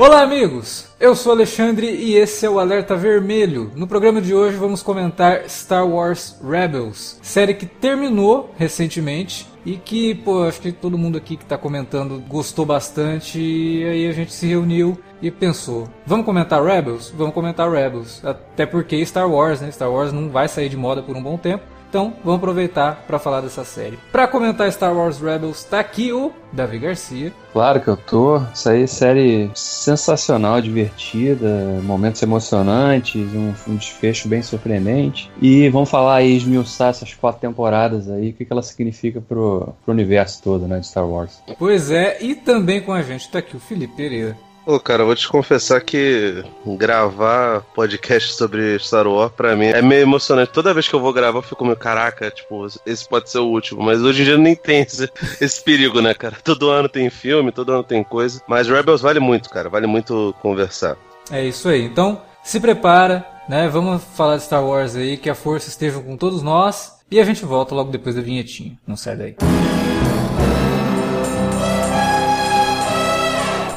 Olá, amigos! Eu sou Alexandre e esse é o Alerta Vermelho. No programa de hoje vamos comentar Star Wars Rebels, série que terminou recentemente e que, pô, acho que todo mundo aqui que tá comentando gostou bastante e aí a gente se reuniu e pensou, vamos comentar Rebels? Vamos comentar Rebels. Até porque Star Wars, né? Star Wars não vai sair de moda por um bom tempo. Então, vamos aproveitar para falar dessa série. Para comentar Star Wars Rebels, tá aqui o Davi Garcia. Claro que eu tô. Isso aí, série sensacional, divertida, momentos emocionantes, um, um desfecho bem surpreendente. E vamos falar aí, esmiuçar essas quatro temporadas aí, o que, que ela significa pro, pro universo todo, né, de Star Wars. Pois é, e também com a gente tá aqui o Felipe Pereira. Pô, cara, eu vou te confessar que gravar podcast sobre Star Wars pra mim é meio emocionante. Toda vez que eu vou gravar, eu fico meio, caraca, tipo, esse pode ser o último. Mas hoje em dia nem tem esse, esse perigo, né, cara? Todo ano tem filme, todo ano tem coisa. Mas Rebels vale muito, cara. Vale muito conversar. É isso aí. Então, se prepara, né? Vamos falar de Star Wars aí, que a força esteja com todos nós. E a gente volta logo depois da vinhetinha. Não sai daí.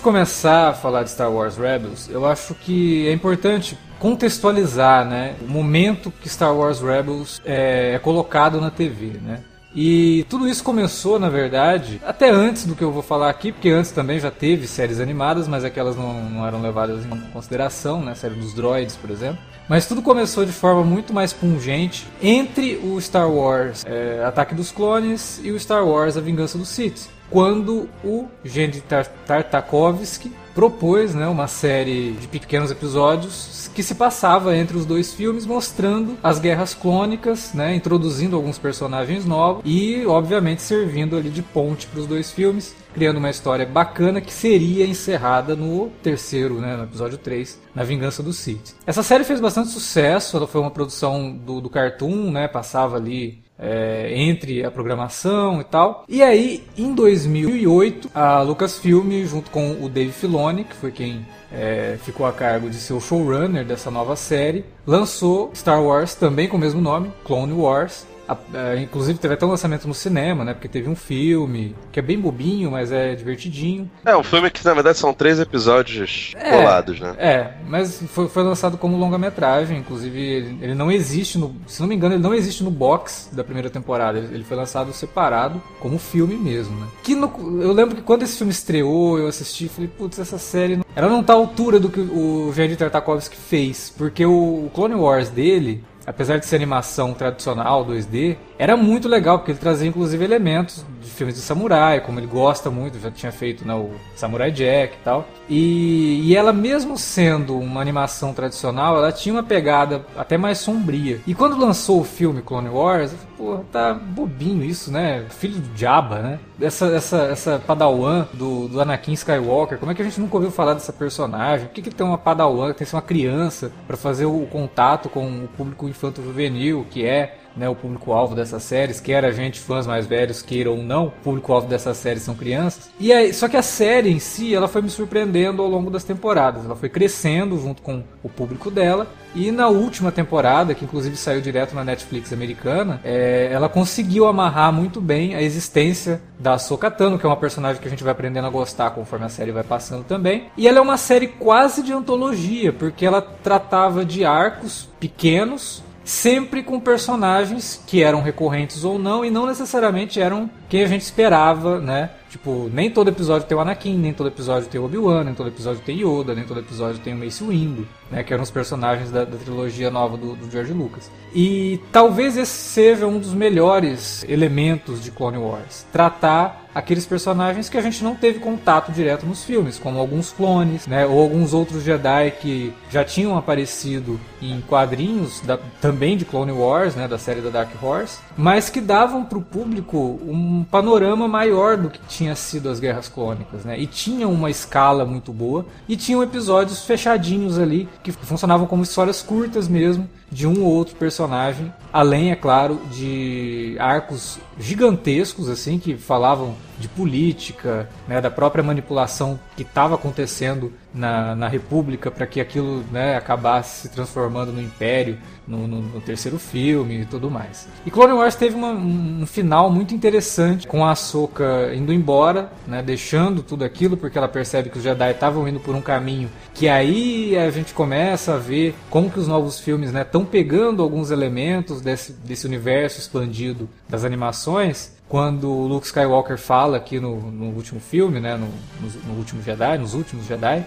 Gente começar a falar de Star Wars Rebels, eu acho que é importante contextualizar né, o momento que Star Wars Rebels é, é colocado na TV. Né? E tudo isso começou, na verdade, até antes do que eu vou falar aqui, porque antes também já teve séries animadas, mas aquelas não, não eram levadas em consideração, né? A série dos droids, por exemplo. Mas tudo começou de forma muito mais pungente entre o Star Wars é, Ataque dos Clones e o Star Wars A Vingança dos Sith quando o Genndy Tartakovsky propôs né, uma série de pequenos episódios que se passava entre os dois filmes, mostrando as guerras clônicas, né, introduzindo alguns personagens novos e, obviamente, servindo ali de ponte para os dois filmes, criando uma história bacana que seria encerrada no terceiro, né, no episódio 3, na Vingança do Sith. Essa série fez bastante sucesso, ela foi uma produção do, do Cartoon, né, passava ali é, entre a programação e tal. E aí, em 2008, a Lucasfilm, junto com o Dave Filoni, que foi quem é, ficou a cargo de ser o showrunner dessa nova série, lançou Star Wars também com o mesmo nome, Clone Wars, a, a, inclusive teve até um lançamento no cinema, né? Porque teve um filme que é bem bobinho, mas é divertidinho. É, um filme que na verdade são três episódios é, colados, né? É, mas foi, foi lançado como longa-metragem, inclusive ele, ele, não existe no. Se não me engano, ele não existe no box da primeira temporada. Ele, ele foi lançado separado como filme mesmo, né? Que no, eu lembro que quando esse filme estreou, eu assisti e falei, putz, essa série. Não, ela não tá à altura do que o Jair Tartakovsky fez. Porque o Clone Wars dele apesar de ser animação tradicional 2D, era muito legal, porque ele trazia inclusive elementos de filmes de samurai, como ele gosta muito, já tinha feito né, o Samurai Jack e tal. E, e ela, mesmo sendo uma animação tradicional, ela tinha uma pegada até mais sombria. E quando lançou o filme Clone Wars, porra, tá bobinho isso, né? Filho do Jabba, né? Essa, essa, essa padawan do, do Anakin Skywalker, como é que a gente nunca ouviu falar dessa personagem? Por que, que tem uma padawan, tem que ser uma criança para fazer o contato com o público infanto-juvenil, que é né, o público-alvo dessas séries, quer a gente, fãs mais velhos, queiram ou não, o público-alvo dessas séries são crianças. E aí, só que a série em si, ela foi me surpreendendo ao longo das temporadas. Ela foi crescendo junto com o público dela. E na última temporada, que inclusive saiu direto na Netflix americana, é, ela conseguiu amarrar muito bem a existência da Sokatano, que é uma personagem que a gente vai aprendendo a gostar conforme a série vai passando também. E ela é uma série quase de antologia, porque ela tratava de arcos pequenos sempre com personagens que eram recorrentes ou não e não necessariamente eram quem a gente esperava, né? Tipo, nem todo episódio tem o Anakin, nem todo episódio tem o Obi-Wan, nem todo episódio tem Yoda, nem todo episódio tem o Mace Windu, né? Que eram os personagens da, da trilogia nova do, do, George Lucas. E talvez esse seja um dos melhores elementos de Clone Wars. Tratar aqueles personagens que a gente não teve contato direto nos filmes, como alguns clones, né, ou alguns outros Jedi que já tinham aparecido em quadrinhos da, também de Clone Wars, né, da série da Dark Horse, mas que davam para o público um panorama maior do que tinha sido as Guerras Clônicas, né, e tinham uma escala muito boa e tinham episódios fechadinhos ali que funcionavam como histórias curtas mesmo de um ou outro personagem, além, é claro, de arcos gigantescos assim que falavam de política, né, da própria manipulação que estava acontecendo na, na República para que aquilo né, acabasse se transformando no Império, no, no, no, terceiro filme e tudo mais. E Clone Wars teve uma, um, final muito interessante com a Ahsoka indo embora, né, deixando tudo aquilo porque ela percebe que os Jedi estavam indo por um caminho que aí a gente começa a ver como que os novos filmes estão né, pegando alguns elementos desse, desse universo expandido das animações quando o Luke Skywalker fala aqui no, no último filme, né, no, no, no, último Jedi, nos últimos Jedi,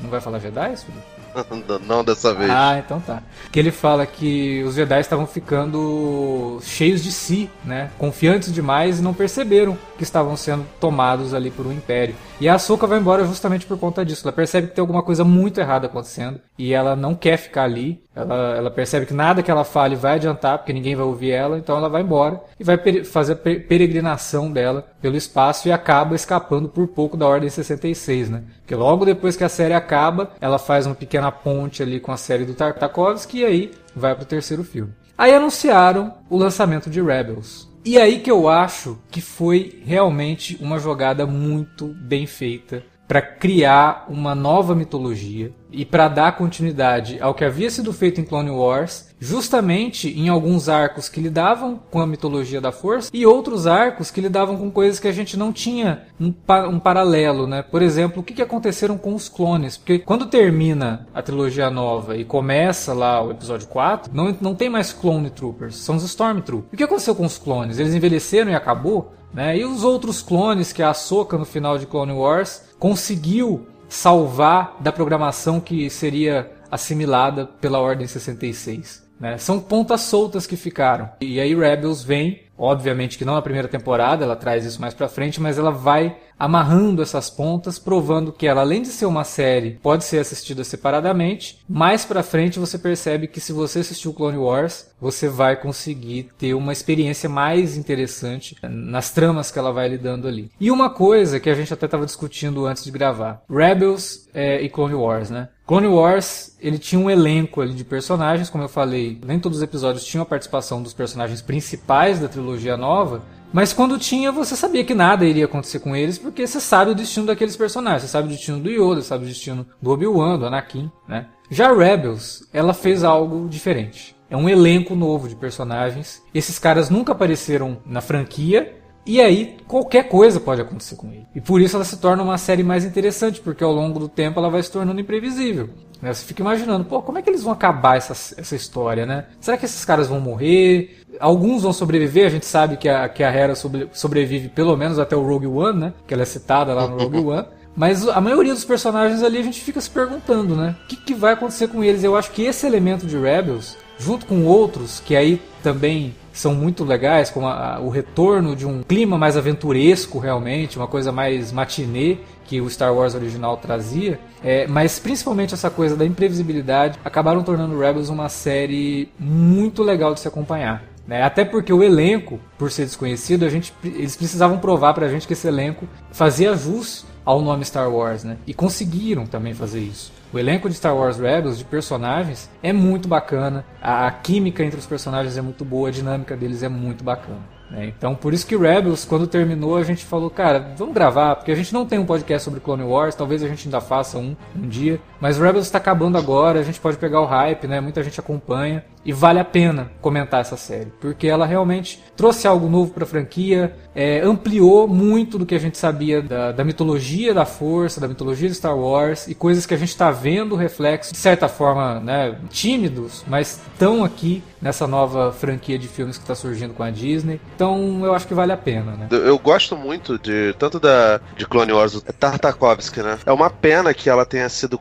não vai falar Jedi, filho? Não dessa vez. Ah, então tá. Que ele fala que os Jedi estavam ficando cheios de si, né? Confiantes demais e não perceberam que estavam sendo tomados ali por um império. E a Ahsoka vai embora justamente por conta disso. Ela percebe que tem alguma coisa muito errada acontecendo e ela não quer ficar ali. Ela, ela percebe que nada que ela fale vai adiantar, porque ninguém vai ouvir ela, então ela vai embora e vai fazer a peregrinação dela pelo espaço e acaba escapando por pouco da Ordem 66, né? Porque logo depois que a série acaba, ela faz uma pequena ponte ali com a série do Tartakovsky e aí vai pro terceiro filme. Aí anunciaram o lançamento de Rebels. E aí que eu acho que foi realmente uma jogada muito bem feita para criar uma nova mitologia e para dar continuidade ao que havia sido feito em Clone Wars, justamente em alguns arcos que lidavam com a mitologia da Força e outros arcos que lidavam com coisas que a gente não tinha um, pa um paralelo, né? Por exemplo, o que, que aconteceram com os clones? Porque quando termina a trilogia nova e começa lá o episódio 4, não, não tem mais Clone Troopers, são os Stormtroopers. O que aconteceu com os clones? Eles envelheceram e acabou? Né? E os outros clones que a Ahsoka no final de Clone Wars conseguiu salvar da programação que seria assimilada pela Ordem 66. Né? São pontas soltas que ficaram. E aí Rebels vem, obviamente que não na primeira temporada, ela traz isso mais pra frente, mas ela vai amarrando essas pontas, provando que ela, além de ser uma série, pode ser assistida separadamente. Mais pra frente você percebe que se você assistiu Clone Wars, você vai conseguir ter uma experiência mais interessante nas tramas que ela vai lidando ali. E uma coisa que a gente até estava discutindo antes de gravar: Rebels é, e Clone Wars, né? Clone Wars, ele tinha um elenco ali de personagens, como eu falei, nem todos os episódios tinham a participação dos personagens principais da trilogia nova, mas quando tinha, você sabia que nada iria acontecer com eles, porque você sabe o destino daqueles personagens. Você sabe o destino do Yoda, sabe o destino do Obi-Wan, do Anakin, né? Já Rebels, ela fez algo diferente. É um elenco novo de personagens. Esses caras nunca apareceram na franquia, e aí, qualquer coisa pode acontecer com ele. E por isso ela se torna uma série mais interessante, porque ao longo do tempo ela vai se tornando imprevisível. Né? Você fica imaginando, pô, como é que eles vão acabar essa, essa história, né? Será que esses caras vão morrer? Alguns vão sobreviver, a gente sabe que a, que a Hera sobre, sobrevive pelo menos até o Rogue One, né? Que ela é citada lá no Rogue One. Mas a maioria dos personagens ali a gente fica se perguntando, né? O que, que vai acontecer com eles? Eu acho que esse elemento de Rebels, junto com outros, que aí também são muito legais, como a, a, o retorno de um clima mais aventuresco realmente, uma coisa mais matinê que o Star Wars original trazia, é, mas principalmente essa coisa da imprevisibilidade acabaram tornando Rebels uma série muito legal de se acompanhar. Né? Até porque o elenco, por ser desconhecido, a gente, eles precisavam provar pra gente que esse elenco fazia jus ao nome Star Wars, né? E conseguiram também fazer isso. O elenco de Star Wars Rebels, de personagens, é muito bacana. A, a química entre os personagens é muito boa, a dinâmica deles é muito bacana. Né? Então, por isso que Rebels, quando terminou, a gente falou, cara, vamos gravar, porque a gente não tem um podcast sobre Clone Wars, talvez a gente ainda faça um um dia, mas Rebels está acabando agora, a gente pode pegar o hype, né? Muita gente acompanha e vale a pena comentar essa série, porque ela realmente trouxe algo novo para a franquia, é, ampliou muito do que a gente sabia da, da, mitologia da Força, da mitologia de Star Wars e coisas que a gente está vendo reflexos, de certa forma, né, tímidos, mas estão aqui nessa nova franquia de filmes que está surgindo com a Disney. Então eu acho que vale a pena, né? Eu gosto muito de tanto da de Clone Wars do Tartakovsky, né? É uma pena que ela tenha sido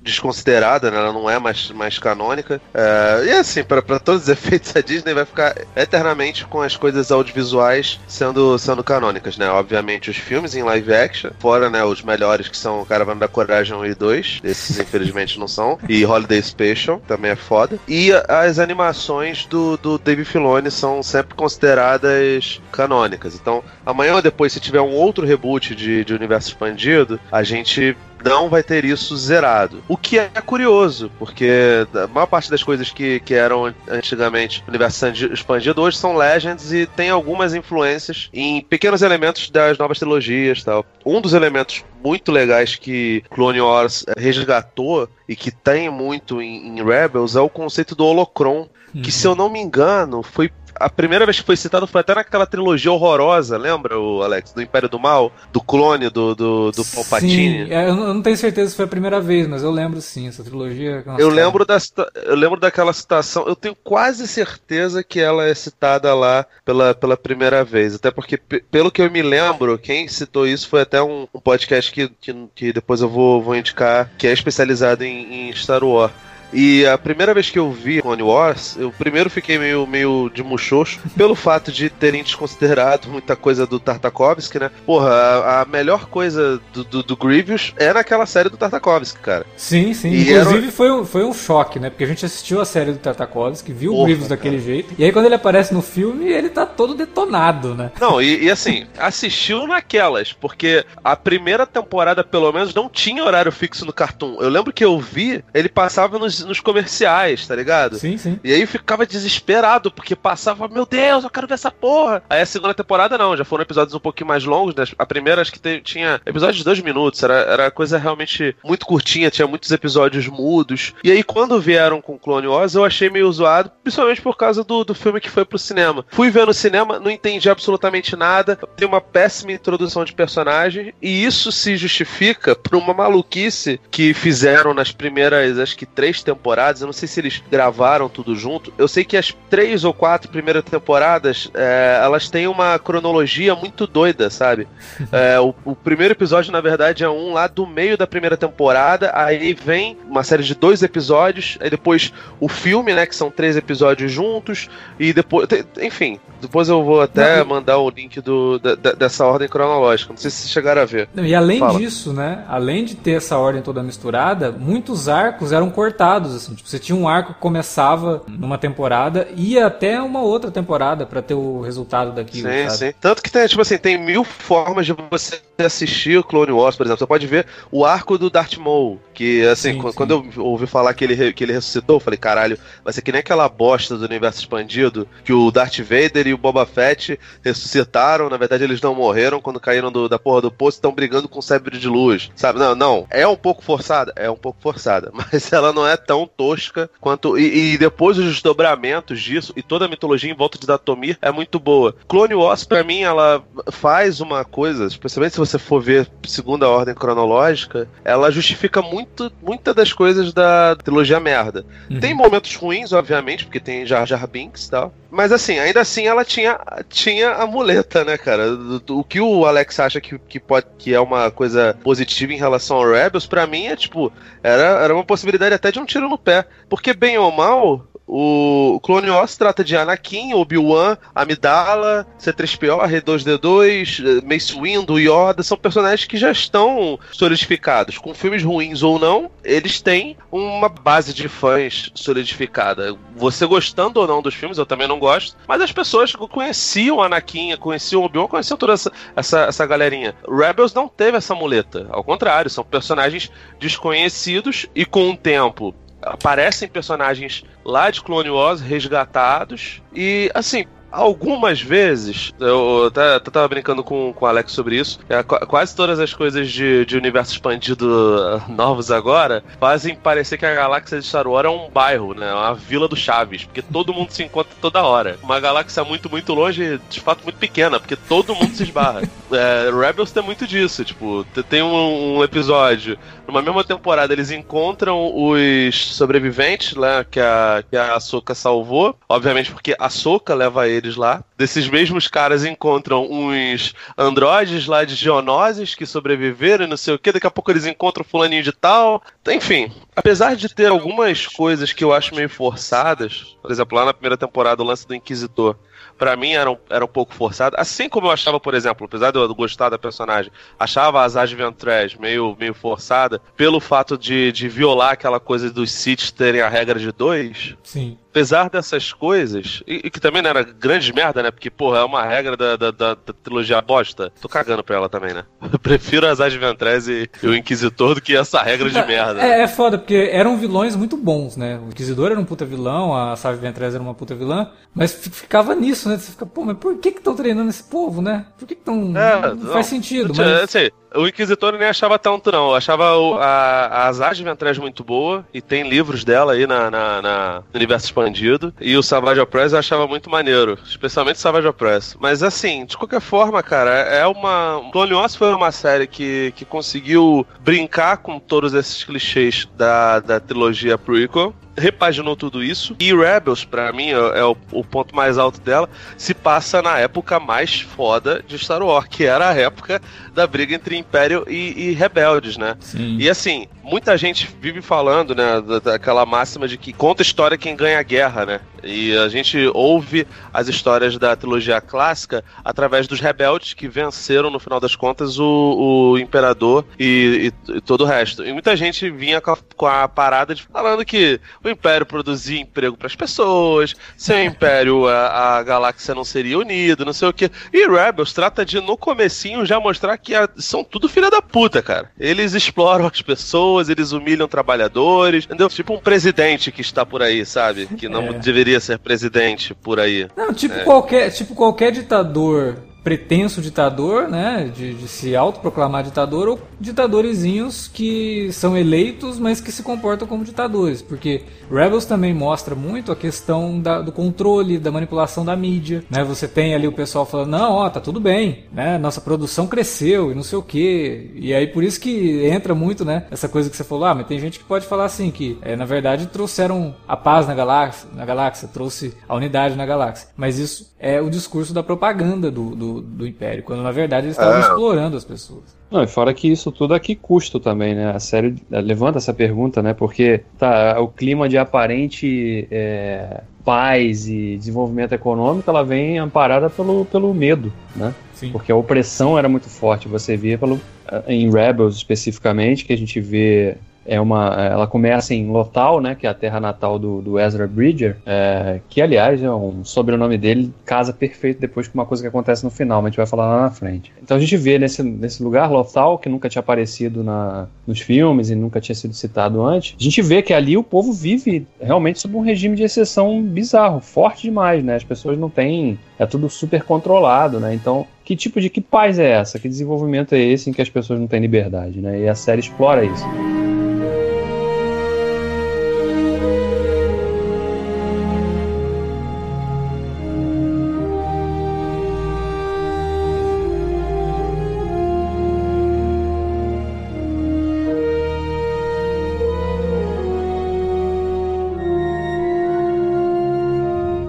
desconsiderada, né? Ela não é mais, mais canônica. É, e assim, para todos os efeitos, a Disney vai ficar eternamente com as coisas audiovisuais sendo, sendo canônicas, né? Obviamente os filmes em live action, fora, né, os melhores que são Caravana da Coragem 1 e 2, esses infelizmente não são, e Holiday Special, também é foda. E as animações do, do David Filoni são sempre consideradas canônicas. Então, amanhã ou depois, se tiver um outro reboot de, de universo expandido, a gente não vai ter isso zerado. O que é curioso, porque a maior parte das coisas que, que eram antigamente universo expandido hoje são Legends e tem algumas influências em pequenos elementos das novas trilogias tal. Um dos elementos muito legais que Clone Wars resgatou e que tem muito em, em Rebels é o conceito do holocron, que uhum. se eu não me engano foi a primeira vez que foi citado foi até naquela trilogia horrorosa, lembra, o Alex? Do Império do Mal, do clone do, do, do Palpatine. Sim, é, eu não tenho certeza se foi a primeira vez, mas eu lembro sim, essa trilogia. Nossa, eu lembro, da, eu lembro daquela citação, eu tenho quase certeza que ela é citada lá pela, pela primeira vez. Até porque, pelo que eu me lembro, quem citou isso foi até um, um podcast que, que, que, depois eu vou, vou indicar, que é especializado em, em Star Wars. E a primeira vez que eu vi Clone Wars, eu primeiro fiquei meio, meio de muxoxo pelo fato de terem desconsiderado muita coisa do Tartakovsky, né? Porra, a, a melhor coisa do, do, do, Grievous é naquela série do Tartakovsky, cara. Sim, sim. E Inclusive era... foi, um, foi um choque, né? Porque a gente assistiu a série do Tartakovsky, viu Porra, o Grievous cara. daquele jeito, e aí quando ele aparece no filme, ele tá todo detonado, né? Não, e, e assim, assistiu naquelas, porque a primeira temporada, pelo menos, não tinha horário fixo no Cartoon. Eu lembro que eu vi, ele passava nos nos, comerciais, tá ligado? Sim, sim. E aí eu ficava desesperado, porque passava, meu Deus, eu quero ver essa porra. Aí a segunda temporada não, já foram episódios um pouquinho mais longos, né? A primeira acho que te, tinha episódios de dois minutos, era, era coisa realmente muito curtinha, tinha muitos episódios mudos. E aí quando vieram com Clone Wars, eu achei meio zoado, principalmente por causa do, do filme que foi pro cinema. Fui ver no cinema, não entendi absolutamente nada, tem uma péssima introdução de personagem, e isso se justifica por uma maluquice que fizeram nas primeiras, acho que três temporadas. Eu não sei se eles gravaram tudo junto. Eu sei que as três ou quatro primeiras temporadas é, elas têm uma cronologia muito doida, sabe? É, o, o, primeiro episódio, na verdade, é um lá do meio da primeira temporada. Aí vem uma série de dois episódios. Aí depois o filme, né? Que são três episódios juntos. E depois. Enfim, depois eu vou até não, mandar o link do, da, dessa ordem cronológica. Não sei se vocês chegaram a ver. e além Fala. disso, né? Além de ter essa ordem toda misturada, muitos arcos eram cortados. Assim, tipo, você tinha um arco que começava numa temporada e ia até uma outra temporada para ter o resultado daquilo. Sim, sabe? sim. Tanto que tem, tipo assim, tem mil formas de você assistir o Clone Wars, por exemplo. Você pode ver o arco do Darth Maul, que assim, sim, quando sim. eu ouvi falar que ele, que ele ressuscitou, eu falei, caralho, vai ser que nem aquela bosta do universo expandido que o Darth Vader e o Boba Fett ressuscitaram, na verdade eles não morreram quando caíram do, da porra do poço, estão brigando com o Cérebro de Luz, sabe? Não, não, é um pouco forçada, é um pouco forçada, mas ela não é tão tosca quanto e, e depois os desdobramentos disso e toda a mitologia em volta de Datomir é muito boa. Clone Wars para mim ela faz uma coisa, especialmente se você for ver segunda ordem cronológica, ela justifica muito muitas das coisas da trilogia merda. Uhum. Tem momentos ruins, obviamente, porque tem Jar Jar Binks e tal, mas assim, ainda assim ela tinha, tinha a muleta, né, cara? O que o Alex acha que, que, pode, que é uma coisa positiva em relação ao Rebels, para mim é tipo, era, era uma possibilidade até de um tiro no pé. Porque, bem ou mal, o Clone Wars trata de Anakin, Obi-Wan, Amidala, C-3PO, R2-D2, Mace Windu, Yoda, são personagens que já estão solidificados. Com filmes ruins ou não, eles têm uma base de fãs solidificada. Você gostando ou não dos filmes, eu também não gosto, mas as pessoas conheciam Anakin, conheciam Obi-Wan, conheciam toda essa, essa, essa galerinha. Rebels não teve essa muleta, ao contrário, são personagens desconhecidos e com o tempo aparecem personagens lá de Clone Wars resgatados e assim algumas vezes, eu até, até tava brincando com, com o Alex sobre isso, é, quase todas as coisas de, de universo expandido uh, novos agora fazem parecer que a galáxia de Star Wars é um bairro, né? Uma vila do Chaves, porque todo mundo se encontra toda hora. Uma galáxia muito, muito longe, de fato muito pequena, porque todo mundo se esbarra. é, Rebels tem muito disso, tipo, tem um, um episódio numa mesma temporada eles encontram os sobreviventes lá que a, que a Soka salvou. Obviamente porque a Soka leva eles lá. Desses mesmos caras encontram uns androides lá de Geonoses que sobreviveram e não sei o que. Daqui a pouco eles encontram fulaninho de tal. Enfim, apesar de ter algumas coisas que eu acho meio forçadas, por exemplo, lá na primeira temporada o lance do Inquisitor para mim era um, era um pouco forçado. Assim como eu achava, por exemplo, apesar de eu gostar da personagem, achava a Zaz Ventress meio, meio forçada pelo fato de, de violar aquela coisa dos Sith terem a regra de dois. Sim apesar dessas coisas, e, e, que também não era grande merda, né? Porque, porra, é uma regra da, da, da, da trilogia bosta. Tô cagando pra ela também, né? Eu prefiro as Adventress e, e, o Inquisitor do que essa regra de merda. É, é foda, porque eram vilões muito bons, né? O Inquisidor era um puta vilão, a Save Ventress era uma puta vilã, mas ficava nisso, né? Você fica, pô, mas por que que estão treinando esse povo, né? Por que que estão... É, não, não, faz sentido, mas... Assim, o Inquisitor eu nem achava tanto, não. Eu achava o, a, a Zaz Ventress muito boa, e tem livros dela aí na, na, na, no universo expandido. E o Savage Opress eu achava muito maneiro, especialmente o Savage Opress. Mas assim, de qualquer forma, cara, é uma. Clone Wars foi uma série que, que conseguiu brincar com todos esses clichês da, da trilogia prequel repaginou tudo isso. E Rebels, para mim, é, é o, o, ponto mais alto dela, se passa na época mais foda de Star Wars, que era a época da briga entre Império e, e Rebeldes, né? Sim. E assim, muita gente vive falando, né, daquela máxima de que conta história quem ganha a guerra, né? E a gente ouve as histórias da trilogia clássica através dos rebeldes que venceram, no final das contas, o, o imperador e, e, e, todo o resto. E muita gente vinha com a, com a, parada de falando que o império produzia emprego para as pessoas, sem o império a, a, galáxia não seria unida, não sei o que. E Rebels trata de, no comecinho, já mostrar que a, são tudo filha da puta, cara. Eles exploram as pessoas, eles humilham trabalhadores, entendeu? Tipo um presidente que está por aí, sabe? Que não é. deveria ser presidente por aí. Não, tipo, é. qualquer, tipo qualquer ditador pretenso ditador, né, de, de, se autoproclamar ditador, ou ditadorizinhos que são eleitos, mas que se comportam como ditadores, porque Rebels também mostra muito a questão da, do controle, da manipulação da mídia, né, você tem ali o pessoal falando, não, ó, tá tudo bem, né, nossa produção cresceu e não sei o que, e aí por isso que entra muito, né, essa coisa que você falou, ah, mas tem gente que pode falar assim, que é, na verdade trouxeram a paz na galáxia, na galáxia, trouxe a unidade na galáxia, mas isso é o discurso da propaganda do, do do, Império, quando na verdade eles estavam é. explorando as pessoas. Não, e fora que isso tudo aqui custo também, né? A série levanta essa pergunta, né? Porque tá, o clima de aparente é, paz e desenvolvimento econômico, ela vem amparada pelo, pelo medo, né? Sim. Porque a opressão era muito forte. Você via pelo, em Rebels especificamente, que a gente vê é uma, ela começa em Lothal, né, que é a terra natal do, do Ezra Bridger, é, que aliás é um sobrenome dele casa perfeito depois com uma coisa que acontece no final, mas a gente vai falar lá na frente. Então a gente vê nesse, nesse lugar Lothal, que nunca tinha aparecido na, nos filmes e nunca tinha sido citado antes, a gente vê que ali o povo vive realmente sob um regime de exceção bizarro, forte demais, né? As pessoas não têm, é tudo super controlado, né? Então que tipo de que paz é essa? Que desenvolvimento é esse em que as pessoas não têm liberdade, né? E a série explora isso.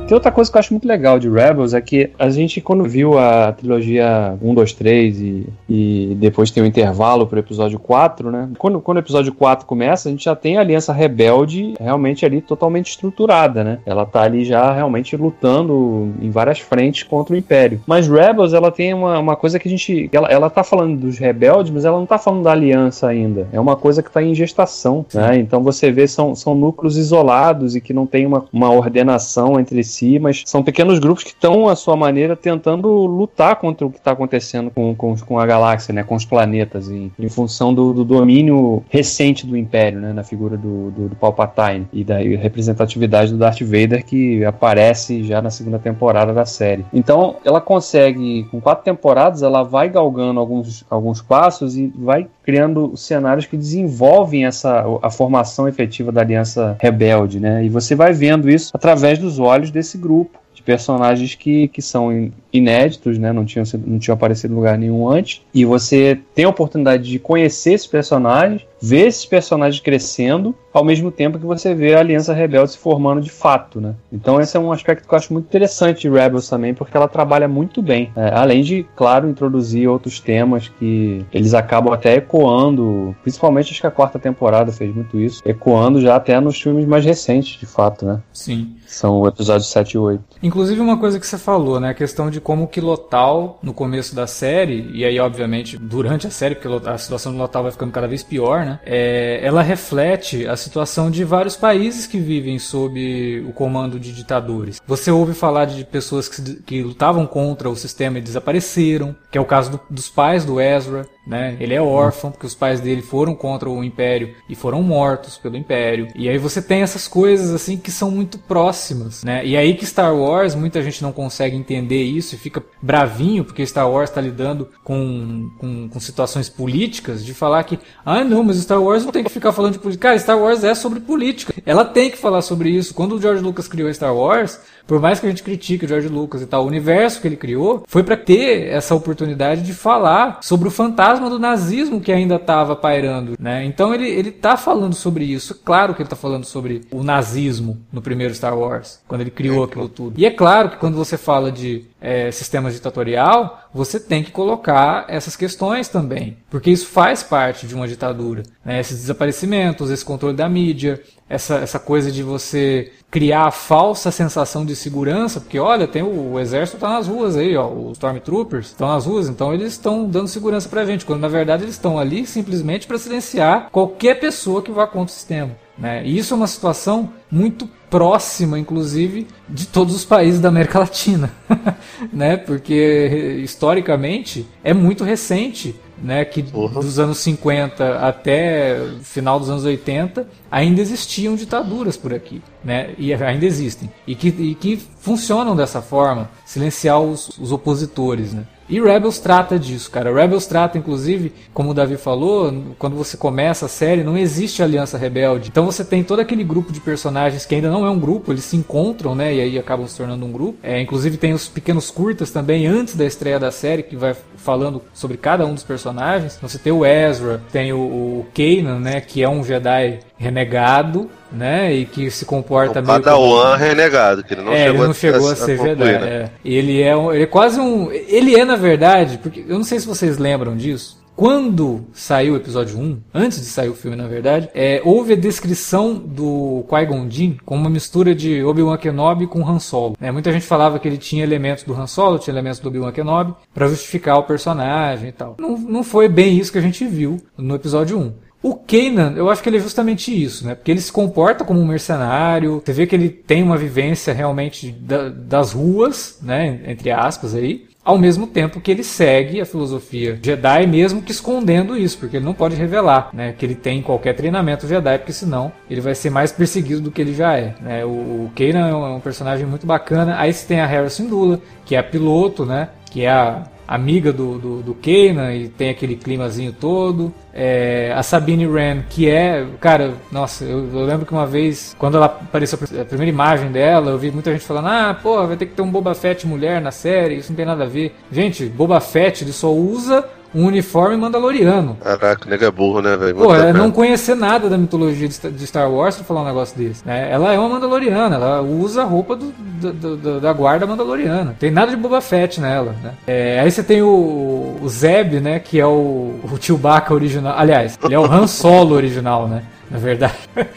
Tem outra coisa que eu acho muito legal de Rebels é que a gente, quando viu a trilogia 1, 2, 3 e, e depois tem o um intervalo pro episódio 4, né? Quando, quando o episódio 4 começa, a gente já tem a Aliança Rebelde realmente ali totalmente estruturada, né? Ela tá ali já realmente lutando em várias frentes contra o Império. Mas Rebels, ela tem uma, uma coisa que a gente. Ela, ela tá falando dos rebeldes, mas ela não tá falando da aliança ainda. É uma coisa que tá em gestação, né? Então você vê, são, são núcleos isolados e que não tem uma, uma ordenação entre si si, mas são pequenos grupos que estão, à sua maneira, tentando lutar contra o que está acontecendo com, com, com, a galáxia, né, com os planetas, em, em função do, do, domínio recente do Império, né, na figura do, do, do Palpatine e da representatividade do Darth Vader que aparece já na segunda temporada da série. Então, ela consegue, com quatro temporadas, ela vai galgando alguns, alguns passos e vai criando cenários que desenvolvem essa a formação efetiva da Aliança Rebelde, né? E você vai vendo isso através dos olhos desse grupo de personagens que, que são inéditos, né? Não tinham, não tinham aparecido em lugar nenhum antes. E você tem a oportunidade de conhecer esses personagens, ver esses personagens crescendo, ao mesmo tempo que você vê a Aliança Rebelde se formando de fato, né? Então esse é um aspecto que eu acho muito interessante de Rebels também, porque ela trabalha muito bem. É, além de, claro, introduzir outros temas que eles acabam até ecoando, principalmente acho que a quarta temporada fez muito isso, ecoando já até nos filmes mais recentes, de fato, né? Sim. São o episódio 7 e 8. Inclusive uma coisa que você falou, né? A questão de como que Lotal, no começo da série, e aí obviamente durante a série, porque a situação do Lotal vai ficando cada vez pior, né? É, ela reflete a situação de vários países que vivem sob o comando de ditadores. Você ouve falar de pessoas que, que lutavam contra o sistema e desapareceram, que é o caso do, dos pais do Ezra, né? Ele é órfão porque os pais dele foram contra o Império e foram mortos pelo Império. E aí você tem essas coisas assim que são muito próximas, né? E aí que Star Wars, muita gente não consegue entender isso e fica bravinho porque Star Wars está lidando com, com, com, situações políticas, de falar que, ah não, mas Star Wars não tem que ficar falando de política. Cara, Star Wars é sobre política. Ela tem que falar sobre isso. Quando o George Lucas criou Star Wars, por mais que a gente critique o George Lucas e tal, o universo que ele criou foi para ter essa oportunidade de falar sobre o fantasma do nazismo que ainda estava pairando, né? Então ele ele tá falando sobre isso. Claro que ele tá falando sobre o nazismo no primeiro Star Wars, quando ele criou aquilo tudo. E é claro que quando você fala de é, sistema ditatorial, você tem que colocar essas questões também, porque isso faz parte de uma ditadura. Né? Esses desaparecimentos, esse controle da mídia, essa, essa coisa de você criar a falsa sensação de segurança, porque olha, tem o, o exército está nas ruas aí, ó, os Stormtroopers estão nas ruas, então eles estão dando segurança pra gente, quando na verdade eles estão ali simplesmente para silenciar qualquer pessoa que vá contra o sistema. Né? E isso é uma situação muito próxima, inclusive, de todos os países da América Latina, né? Porque historicamente é muito recente né, que uhum. dos anos 50 até final dos anos 80 ainda existiam ditaduras por aqui, né, e ainda existem, e que, e que funcionam dessa forma, silenciar os, os opositores, né. E Rebels trata disso, cara. Rebels trata, inclusive, como o Davi falou, quando você começa a série, não existe aliança rebelde. Então você tem todo aquele grupo de personagens que ainda não é um grupo, eles se encontram, né? E aí acabam se tornando um grupo. É, inclusive tem os pequenos curtas também antes da estreia da série, que vai falando sobre cada um dos personagens. Você tem o Ezra, tem o, o Kanan, né? Que é um Jedi renegado, né? E que se comporta meio. Padawan como... renegado, que ele não é, chegou, ele não chegou a, a ser verdade. Né? É. Ele é um, ele é quase um, ele é na verdade, porque eu não sei se vocês lembram disso. Quando saiu o episódio 1, antes de sair o filme, na verdade, é, houve a descrição do Qui-Gon Jinn com uma mistura de Obi-Wan Kenobi com Han Solo. É, muita gente falava que ele tinha elementos do Han Solo, tinha elementos do Obi-Wan Kenobi, para justificar o personagem e tal. Não, não foi bem isso que a gente viu no episódio 1. O Kanan, eu acho que ele é justamente isso, né? Porque ele se comporta como um mercenário, você vê que ele tem uma vivência realmente da, das ruas, né? Entre aspas aí. Ao mesmo tempo que ele segue a filosofia Jedi, mesmo que escondendo isso, porque ele não pode revelar né, que ele tem qualquer treinamento Jedi, porque senão ele vai ser mais perseguido do que ele já é. Né? O, o Kanan é um personagem muito bacana. Aí você tem a Harrison Dula, que é a piloto, né? Que é a amiga do, do, do Kanan e tem aquele climazinho todo. É, a Sabine Wren, que é, cara, nossa, eu, eu, lembro que uma vez, quando ela apareceu a primeira imagem dela, eu vi muita gente falando: ah, pô, vai ter que ter um Boba Fett mulher na série, isso não tem nada a ver. Gente, Boba Fett ele só usa um uniforme mandaloriano. Caraca, nega é burro, né, velho? Pô, é não conhecer nada da mitologia de Star Wars pra falar um negócio desse. Né? Ela é uma mandaloriana, ela usa a roupa do, do, do, da guarda mandaloriana. Tem nada de Boba Fett nela, né? É, aí você tem o, o Zeb, né, que é o, o Chewbacca original. Aliás, ele é o Han Solo original, né? na verdade.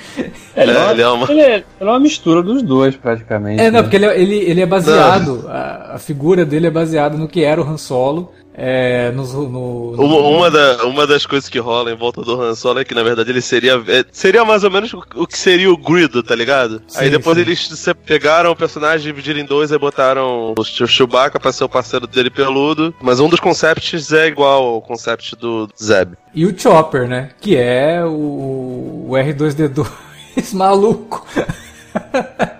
É, ele, é, ele, é uma... Ele, é, ele, é, uma mistura dos dois, praticamente. É, não, né? porque ele, é, ele, ele é baseado, a, a, figura dele é baseada no que era o Han Solo É, no, no, no... Uma, uma, da, uma das coisas que rola em volta do Han Solo é que, na verdade, ele seria. É, seria mais ou menos o que seria o Grido, tá ligado? Sim, aí depois sim. eles pegaram o personagem, dividiram em dois e botaram o Chewbacca pra ser o parceiro dele peludo. Mas um dos concepts é igual ao concept do Zeb. E o Chopper, né? Que é o, o R2D2 maluco.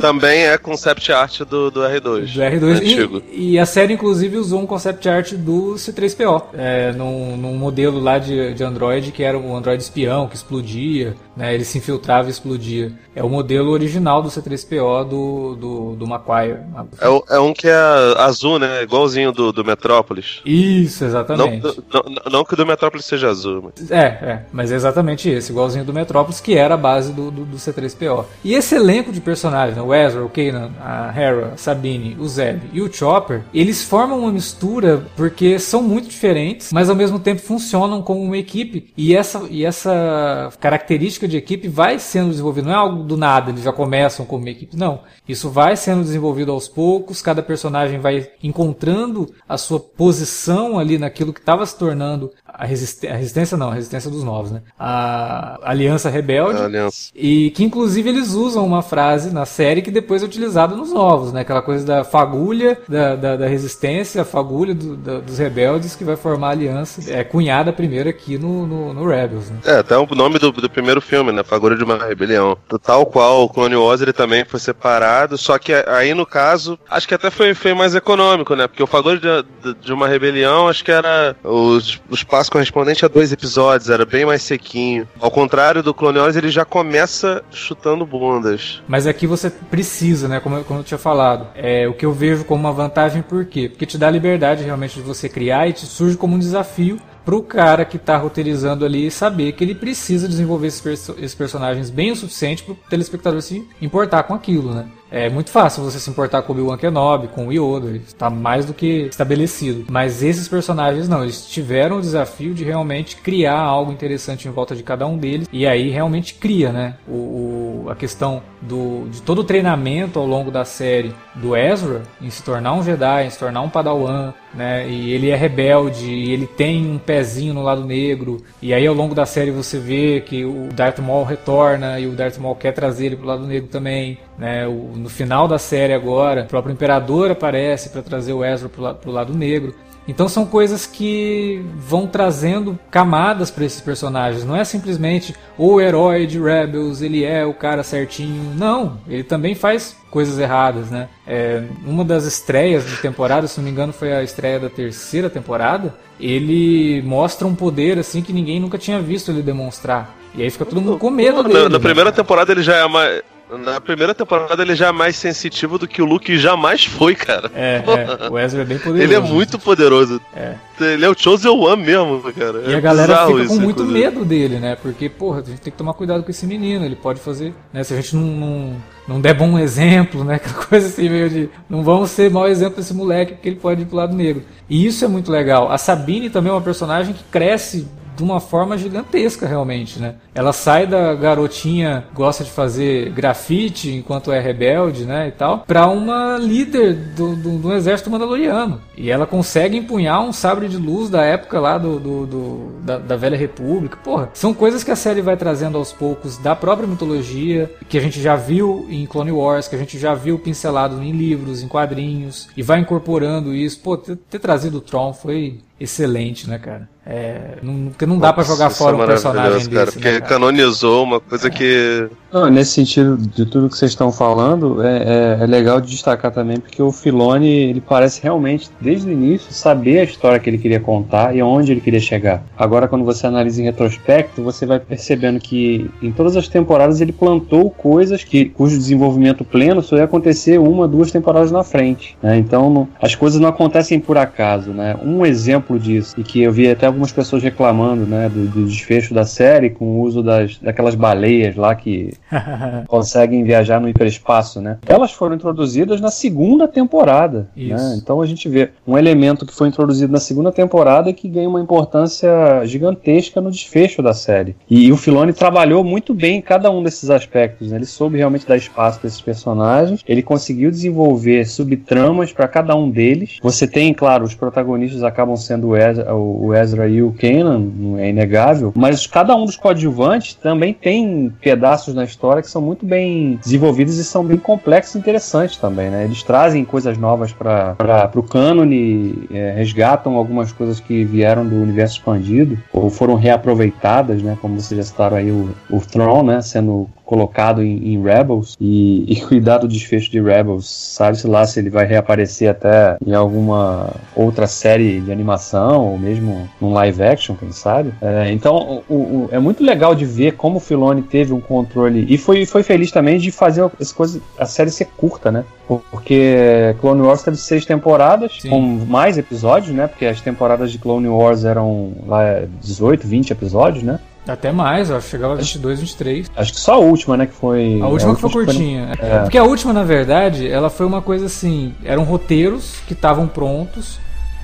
Também é concept art do, do R2. Do R2 antigo. E, e, a série, inclusive, usou um concept art do C3PO. É, num, num modelo lá de, de Android que era um Android espião que explodia, né? Ele se infiltrava e explodia. É o modelo original do C3PO do, do, do Macquarie. É, é um que é azul, né? Igualzinho do, do Metrópolis. Isso, exatamente. Não, não, não que o do Metrópolis seja azul. Mas... É, é. Mas é exatamente esse, igualzinho do Metrópolis, que era a base do, do, do C3PO. E esse elenco de personagens, né? o Ezra, o Kanan, a Hera, a Sabine, o Zeb e o Chopper, eles formam uma mistura porque são muito diferentes, mas ao mesmo tempo funcionam como uma equipe. E essa, e essa característica de equipe vai sendo desenvolvida, não é algo do nada, eles já começam como uma equipe, não. Isso vai sendo desenvolvido aos poucos, cada personagem vai encontrando a sua posição ali naquilo que estava se tornando a, resist... a resistência, não, a resistência dos novos, né? A Aliança Rebelde. A Aliança. E que inclusive eles usam uma frase na série que depois é utilizada nos novos, né? Aquela coisa da fagulha da, da, da resistência, a fagulha do, da, dos rebeldes que vai formar a aliança. É cunhada primeiro aqui no, no, no Rebels, né? É, até o nome do, do primeiro filme, né? Fagulha de uma rebelião. Tal qual o Clone Wars ele também foi separado, só que aí no caso, acho que até foi, foi mais econômico, né? Porque o Fagulha de, de, uma rebelião, acho que era os, os passos correspondentes a dois episódios, era bem mais sequinho. Ao contrário do Clone Wars, ele já começa chutando bundas. Mas aqui você precisa, né? Como, eu, como eu tinha falado. É, o que eu vejo como uma vantagem, por quê? Porque te dá liberdade realmente de você criar e te surge como um desafio pro cara que tá roteirizando ali saber que ele precisa desenvolver esses, perso esses personagens bem o suficiente pro telespectador se importar com aquilo, né? É muito fácil você se importar com o Obi-Wan Kenobi, com o Yoda, está mais do que estabelecido. Mas esses personagens não, eles tiveram o desafio de realmente criar algo interessante em volta de cada um deles. E aí realmente cria, né? O, o, a questão do, de todo o treinamento ao longo da série do Ezra em se tornar um Jedi, em se tornar um Padawan, né? E ele é rebelde, e ele tem um pezinho no lado negro. E aí ao longo da série você vê que o Darth Maul retorna e o Darth Maul quer trazer ele pro lado negro também. Né? O, no final da série agora, o próprio Imperador aparece para trazer o Ezra pro, pro lado negro. Então são coisas que vão trazendo camadas para esses personagens. Não é simplesmente o herói de Rebels, ele é o cara certinho. Não, ele também faz coisas erradas, né? É, uma das estreias de temporada, se não me engano, foi a estreia da terceira temporada. Ele mostra um poder assim que ninguém nunca tinha visto ele demonstrar. E aí fica todo mundo com medo dele. Na, na né? primeira temporada ele já é mais na primeira temporada ele já é mais sensitivo do que o Luke jamais foi, cara. É, é. o Ezra é bem poderoso. Ele é muito poderoso. É. Ele é o Chosen One mesmo, cara. E é a galera fica com muito medo dele, né? Porque, porra, a gente tem que tomar cuidado com esse menino. Ele pode fazer. Né? Se a gente não, não, não der bom exemplo, né? Aquela coisa assim, meio de. Não vamos ser mau exemplo desse moleque, porque ele pode ir pro lado negro. E isso é muito legal. A Sabine também é uma personagem que cresce de uma forma gigantesca realmente, né? Ela sai da garotinha gosta de fazer grafite enquanto é rebelde, né, e tal, para uma líder do, do, do, exército mandaloriano. E ela consegue empunhar um sabre de luz da época lá do, do, do da, da, velha república. Porra, são coisas que a série vai trazendo aos poucos da própria mitologia, que a gente já viu em Clone Wars, que a gente já viu pincelado em livros, em quadrinhos, e vai incorporando isso. Pô, ter, ter trazido o Tron foi excelente, né, cara? É, não, porque não dá para jogar fora é um personagem cara, desse, porque né, canonizou uma coisa é. que não, nesse sentido de tudo que vocês estão falando é, é, é, legal de destacar também porque o Filoni ele parece realmente desde o início saber a história que ele queria contar e aonde ele queria chegar agora quando você analisa em retrospecto você vai percebendo que em todas as temporadas ele plantou coisas que cujo desenvolvimento pleno só ia acontecer uma duas temporadas na frente né? então não, as coisas não acontecem por acaso né um exemplo exemplo disso, e que eu vi até algumas pessoas reclamando, né, do, do desfecho da série com o uso das, daquelas baleias lá que conseguem viajar no hiperespaço, né? Elas foram introduzidas na segunda temporada, né? Então a gente vê um elemento que foi introduzido na segunda temporada que ganha uma importância gigantesca no desfecho da série. E, e o Filoni trabalhou muito bem em cada um desses aspectos, né? Ele soube realmente dar espaço para esses personagens, ele conseguiu desenvolver subtramas para cada um deles. Você tem, claro, os protagonistas acabam sendo o Ezra, o Ezra e o Kanan, é inegável, mas cada um dos coadjuvantes também tem pedaços na história que são muito bem desenvolvidos e são bem complexos e interessantes também, né? Eles trazem coisas novas para o cânone, é, resgatam algumas coisas que vieram do universo expandido ou foram reaproveitadas, né? Como vocês já citaram aí o, o Throne, né? Sendo colocado em, em Rebels e, e, cuidar do desfecho de Rebels. Sabe-se lá se ele vai reaparecer até em alguma outra série de animação ou mesmo num live action, quem sabe. É, então o, o, é muito legal de ver como o Filoni teve um controle e foi, foi feliz também de fazer as coisas, a série ser curta, né? Porque Clone Wars teve seis temporadas, Sim. com mais episódios, né? Porque as temporadas de Clone Wars eram lá 18, 20 episódios, né? Até mais, acho que chegava a 22, 23. Acho que só a última, né, que foi... A última a que foi curtinha. Foi... É. Porque a última, na verdade, ela foi uma coisa assim, eram roteiros que estavam prontos,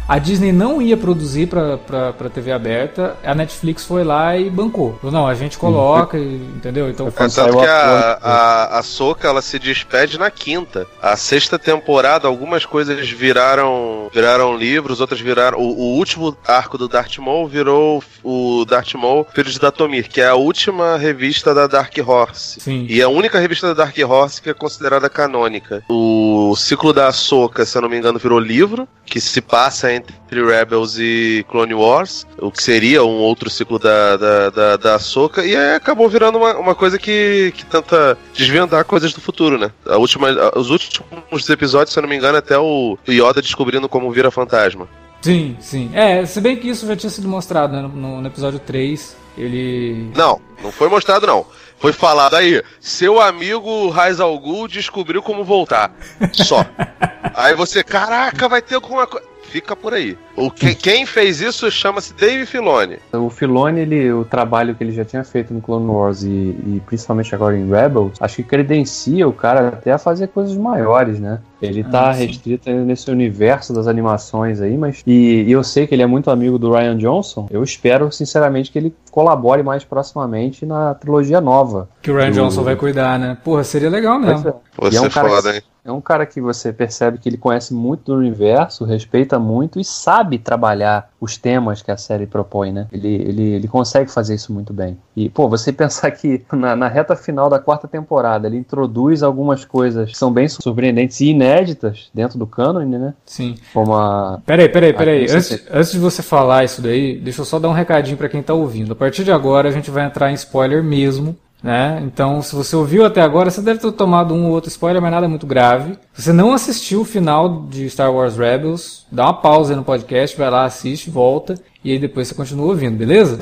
a Disney não ia produzir pra, pra, pra TV aberta, a Netflix foi lá e bancou. Não, a gente coloca, uhum. entendeu? Então é tanto que a, a, a Soca ela se despede na quinta. A sexta temporada, algumas coisas viraram viraram livros, outras viraram. O, o último arco do Darth Maul virou o Darth Maul Filhos de Datomir, que é a última revista da Dark Horse. Sim. E a única revista da Dark Horse que é considerada canônica. O ciclo da Soca, se eu não me engano, virou livro, que se passa entre Rebels e Clone Wars, o que seria um outro ciclo da, da, da, da Soca, e aí acabou virando uma, uma coisa que, que tenta desvendar coisas do futuro, né? A última, os últimos episódios, se eu não me engano, até o Yoda descobrindo como vira fantasma. Sim, sim. É, se bem que isso já tinha sido mostrado né, no, no episódio 3. Ele. Não, não foi mostrado, não. Foi falado aí, seu amigo Raiz Algu descobriu como voltar. Só. aí você, caraca, vai ter alguma coisa fica por aí. O que, quem fez isso chama-se Dave Filoni. O Filoni, ele, o trabalho que ele já tinha feito no Clone Wars e, e, principalmente agora em Rebels, acho que credencia o cara até a fazer coisas maiores, né? Ele tá ah, restrito nesse universo das animações aí, mas. E, e, eu sei que ele é muito amigo do Ryan Johnson. Eu espero, sinceramente, que ele colabore mais proximamente na trilogia nova. Que o Ryan do... Johnson vai cuidar, né? Porra, seria legal mesmo. Você é um foda, hein? É um cara que você percebe que ele conhece muito do universo, respeita muito e sabe trabalhar os temas que a série propõe, né? Ele, ele, ele consegue fazer isso muito bem. E, pô, você pensar que na, na reta final da quarta temporada ele introduz algumas coisas que são bem surpreendentes e inéditas dentro do cânone, né? Sim. Como a. Peraí, peraí, peraí. Antes, antes de você falar isso daí, deixa eu só dar um recadinho para quem tá ouvindo. A partir de agora a gente vai entrar em spoiler mesmo né? Então, se você ouviu até agora, você deve ter tomado um ou outro spoiler, mas nada muito grave. Se você não assistiu o final de Star Wars Rebels, dá uma pausa aí no podcast, vai lá, assiste, volta, e aí depois você continua ouvindo, beleza?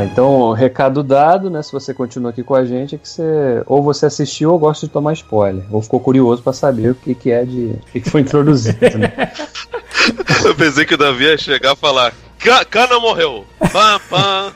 Tá, então, recado dado, né? Se você continua aqui com a gente, é que você ou você assistiu ou gosta de tomar spoiler, ou ficou curioso para saber o que, que é de. o que, que foi introduzido, né? Eu pensei que o Davi ia chegar e falar: Cana morreu! Pam, pam!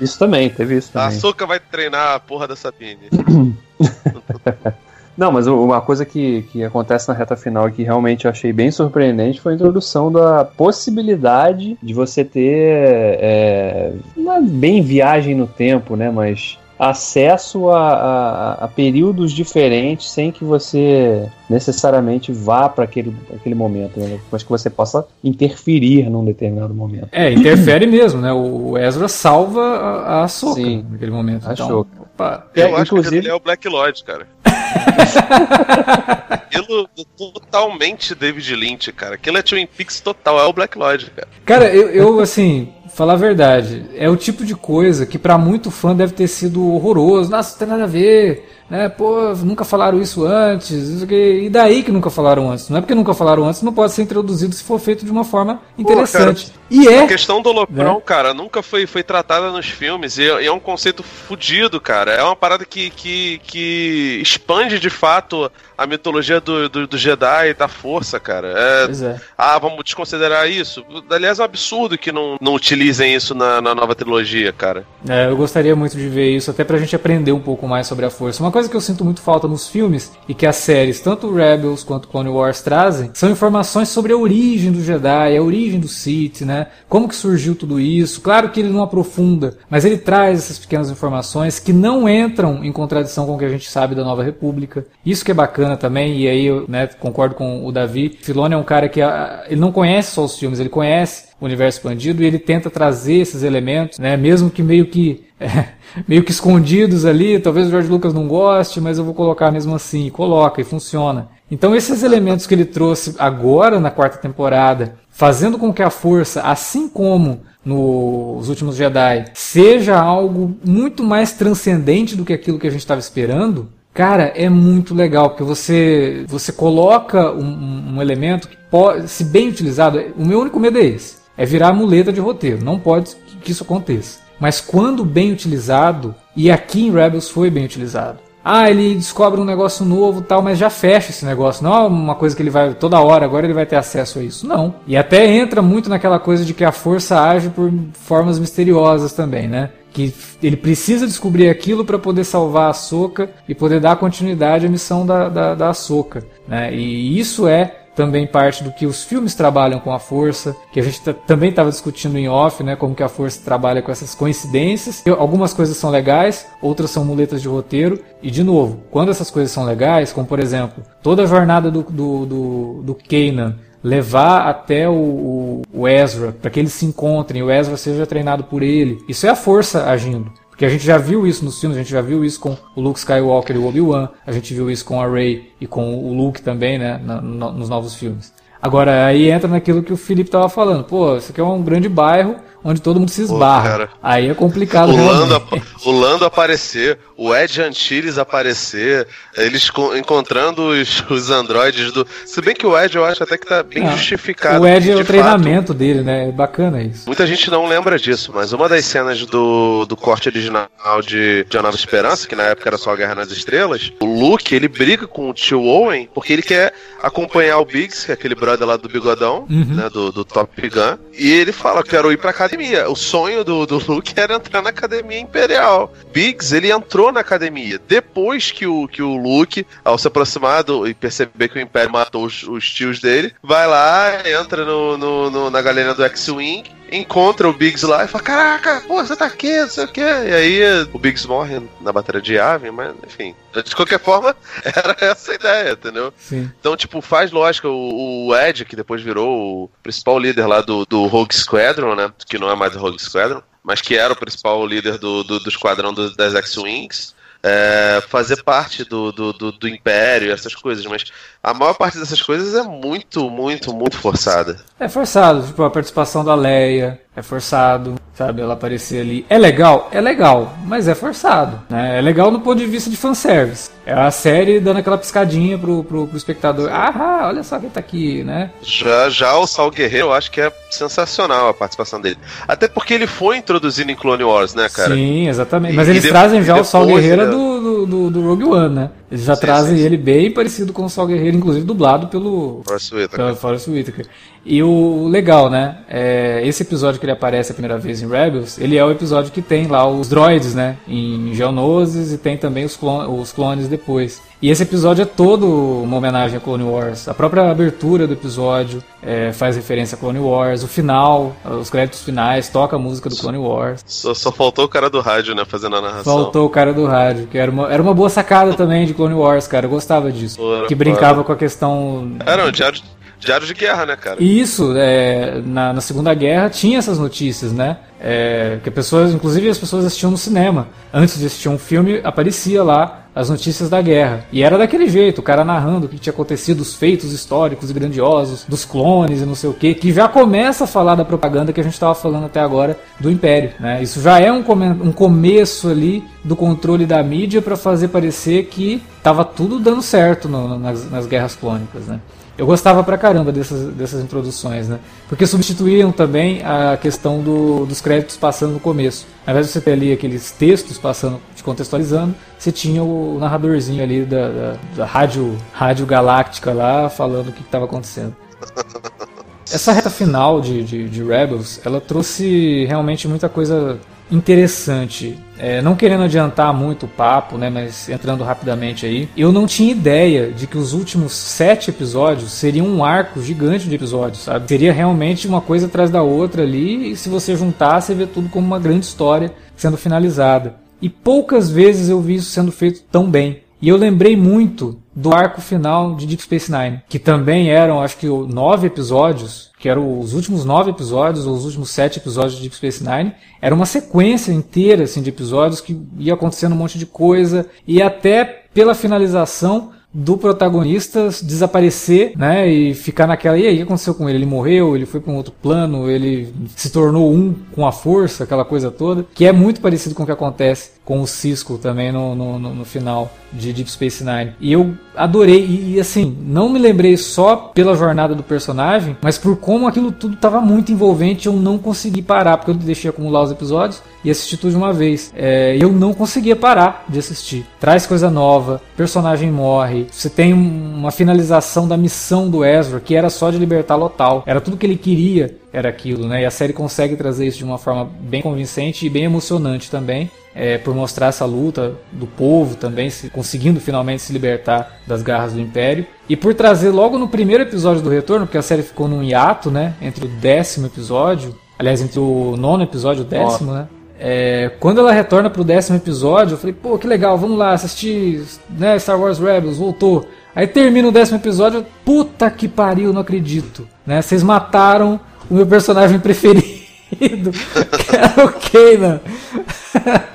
Isso também, teve isso também. A Soca vai treinar a porra da Sabine. Não, mas uma coisa que, que acontece na reta final e que realmente eu achei bem surpreendente foi a introdução da possibilidade de você ter, é, não é bem viagem no tempo, né, mas acesso a, a, a, períodos diferentes sem que você necessariamente vá para aquele, aquele momento, né? mas que você possa interferir num determinado momento. É, interfere mesmo, né? O Ezra salva a, a Sim, naquele momento. A então, Opa. Eu é, acho inclusive... que ele é o Black Lord, cara. aquilo totalmente David Lynch, cara. Aquilo é Twin Peaks total, é o Black Lodge, cara. Cara, eu, eu assim, falar a verdade, é o tipo de coisa que para muito fã deve ter sido horroroso. Nossa, não tem nada a ver né? Pô, nunca falaram isso antes, e daí que nunca falaram antes? Não é porque nunca falaram antes, não pode ser introduzido se for feito de uma forma interessante. Pô, cara, e é. A questão do Loprão, né? cara, nunca foi, foi tratada nos filmes, e é, e é um conceito fudido, cara. É uma parada que, que, que expande de fato a mitologia do, do, do Jedi e da força, cara. É, é. Ah, vamos desconsiderar isso? Aliás, é um absurdo que não, não utilizem isso na, na nova trilogia, cara. É, eu gostaria muito de ver isso, até pra gente aprender um pouco mais sobre a força. Uma coisa que eu sinto muito falta nos filmes e que as séries, tanto Rebels quanto Clone Wars, trazem, são informações sobre a origem do Jedi, a origem do Sith, né? Como que surgiu tudo isso. Claro que ele não aprofunda, mas ele traz essas pequenas informações que não entram em contradição com o que a gente sabe da Nova República. Isso que é bacana também, e aí eu né, concordo com o Davi. Filoni é um cara que a, ele não conhece só os filmes, ele conhece universo expandido e ele tenta trazer esses elementos, né, mesmo que meio que é, meio que escondidos ali, talvez o George Lucas não goste, mas eu vou colocar mesmo assim, e coloca e funciona. Então esses elementos que ele trouxe agora na quarta temporada, fazendo com que a força, assim como nos últimos Jedi, seja algo muito mais transcendente do que aquilo que a gente estava esperando, cara, é muito legal, porque você, você coloca um, um elemento que pode, se bem utilizado, o meu único medo é esse, é virar muleta de roteiro, não pode que isso aconteça. Mas quando bem utilizado, e aqui em Rebels foi bem utilizado. Ah, ele descobre um negócio novo tal, mas já fecha esse negócio. Não é uma coisa que ele vai toda hora, agora ele vai ter acesso a isso. Não. E até entra muito naquela coisa de que a força age por formas misteriosas também, né? Que ele precisa descobrir aquilo para poder salvar a Soca e poder dar continuidade à missão da, da, da Soca. Né? E isso é também parte do que os filmes trabalham com a força, que a gente também estava discutindo em off, né, como que a força trabalha com essas coincidências. Algumas coisas são legais, outras são muletas de roteiro. E de novo, quando essas coisas são legais, como por exemplo, toda a jornada do, do, do, do Kanan levar até o, o Ezra, para que eles se encontrem, o Ezra seja treinado por ele. Isso é a força agindo. Porque a gente já viu isso nos filmes, a gente já viu isso com o Luke Skywalker e o Obi-Wan, a gente viu isso com a Rey e com o Luke também, né, na, no, nos novos filmes. Agora, aí entra naquilo que o Felipe estava falando. Pô, isso aqui é um grande bairro, onde todo mundo se esbarra. Pô, Aí é complicado. O Lando, o Lando aparecer, o Ed Antilles aparecer, eles encontrando os, os androides do. Se bem que o Ed eu acho até que tá bem justificado. O Ed é o treinamento dele, né? É bacana isso. Muita gente não lembra disso, mas uma das cenas do, do corte original de, de A Nova Esperança, que na época era só a Guerra nas Estrelas, o Luke ele briga com o tio Owen porque ele quer acompanhar o Biggs, que é aquele brother lá do bigodão, uhum. né? Do, do Top Gun, e ele fala: quero ir pra casa academia. O sonho do, do Luke era entrar na academia imperial. Biggs, ele entrou na academia. Depois que o, que o Luke, ao se aproximar do, e perceber que o Império matou os, os tios dele, vai lá, entra no, no, no na galera do X-Wing encontra o Biggs lá e fala: Caraca, pô, você tá aqui, não sei o quê. E aí o Biggs morre na batalha de Ave, mas enfim. De qualquer forma, era essa a ideia, entendeu? Sim. Então, tipo, faz lógica. O, o, Ed, que depois virou o principal líder lá do, do Rogue Squadron, né? Que não é mais o Rogue Squadron, mas que era o principal líder do, do, do esquadrão do, das X-Wings é, fazer parte do, do, do, do, império, essas coisas, mas a maior parte dessas coisas é muito, muito, muito forçada. É forçado, tipo, a participação da Leia é forçado, sabe? Ela aparecer ali. É legal? É legal, mas é forçado. Né? É legal no ponto de vista de fanservice. É a série dando aquela piscadinha pro, pro, pro espectador. Ah, olha só quem tá aqui, né? Já, já o Sal Guerreiro, eu acho que é sensacional a participação dele. Até porque ele foi introduzido em Clone Wars, né, cara? Sim, exatamente. Mas e, eles e trazem já o Sal Guerreiro ele... do, do, do, Rogue One, né? Eles já sim, trazem sim, sim. ele bem parecido com o Sal Guerreiro, inclusive dublado pelo Forrest Whitaker. Forrest Whitaker. E o legal, né? É, esse episódio que ele aparece a primeira vez em Rebels, ele é o episódio que tem lá os droids, né? Em Geonosis e tem também os, clon os clones depois. E esse episódio é todo uma homenagem a Clone Wars. A própria abertura do episódio é, faz referência a Clone Wars. O final, os créditos finais, toca a música do Clone Wars. Só, só faltou o cara do rádio, né? Fazendo a narração. Faltou o cara do rádio, que era uma, era uma boa sacada também de Clone Wars, cara. Eu gostava disso. Porra, que brincava porra. com a questão. Era um diário Diário de guerra, né, cara? Isso, é, na, na Segunda Guerra tinha essas notícias, né? É, que pessoas, inclusive as pessoas assistiam no cinema. Antes de assistir um filme, aparecia lá as notícias da guerra. E era daquele jeito, o cara narrando o que tinha acontecido, os feitos históricos e grandiosos, dos clones e não sei o que, que já começa a falar da propaganda que a gente estava falando até agora do Império. Né? Isso já é um, come um começo ali do controle da mídia para fazer parecer que estava tudo dando certo no, nas, nas guerras clônicas. Né? Eu gostava pra caramba dessas, dessas introduções, né? Porque substituíam também a questão do, dos créditos passando no começo. Ao invés de você ter ali aqueles textos passando, te contextualizando, você tinha o narradorzinho ali da, da, da rádio, rádio galáctica lá falando o que estava acontecendo. Essa reta final de, de, de Rebels, ela trouxe realmente muita coisa interessante. É, não querendo adiantar muito o papo, né, mas entrando rapidamente aí, eu não tinha ideia de que os últimos sete episódios seriam um arco gigante de episódios, sabe? Seria realmente uma coisa atrás da outra ali, e se você juntar, você vê tudo como uma grande história sendo finalizada. E poucas vezes eu vi isso sendo feito tão bem. E eu lembrei muito do arco final de Deep Space Nine, que também eram, acho que, nove episódios, que eram os últimos nove episódios, ou os últimos sete episódios de Deep Space Nine. Era uma sequência inteira assim, de episódios que ia acontecendo um monte de coisa, e até pela finalização do protagonista desaparecer, né, e ficar naquela, e aí, o que aconteceu com ele? Ele morreu, ele foi para um outro plano, ele se tornou um com a força, aquela coisa toda, que é muito parecido com o que acontece com o Cisco também no, no, no final de Deep Space Nine. E eu adorei, e, e, assim, não me lembrei só pela jornada do personagem, mas por como aquilo tudo estava muito envolvente, eu não consegui parar, porque eu deixei acumular os episódios e assisti tudo de uma vez. É, eu não conseguia parar de assistir. Traz coisa nova, personagem morre, você tem uma finalização da missão do Ezra, que era só de libertar Lotal. Era tudo que ele queria, era aquilo, né? E a série consegue trazer isso de uma forma bem convincente e bem emocionante também é, por mostrar essa luta do povo também, se, conseguindo finalmente se libertar das garras do Império. E por trazer logo no primeiro episódio do Retorno, porque a série ficou num hiato, né? Entre o décimo episódio, aliás, entre o nono episódio e o décimo, né? É, quando ela retorna pro décimo episódio, eu falei, pô, que legal, vamos lá assistir né, Star Wars Rebels, voltou. Aí termina o décimo episódio, puta que pariu, não acredito. Né? Vocês mataram o meu personagem preferido, que era o Kanan.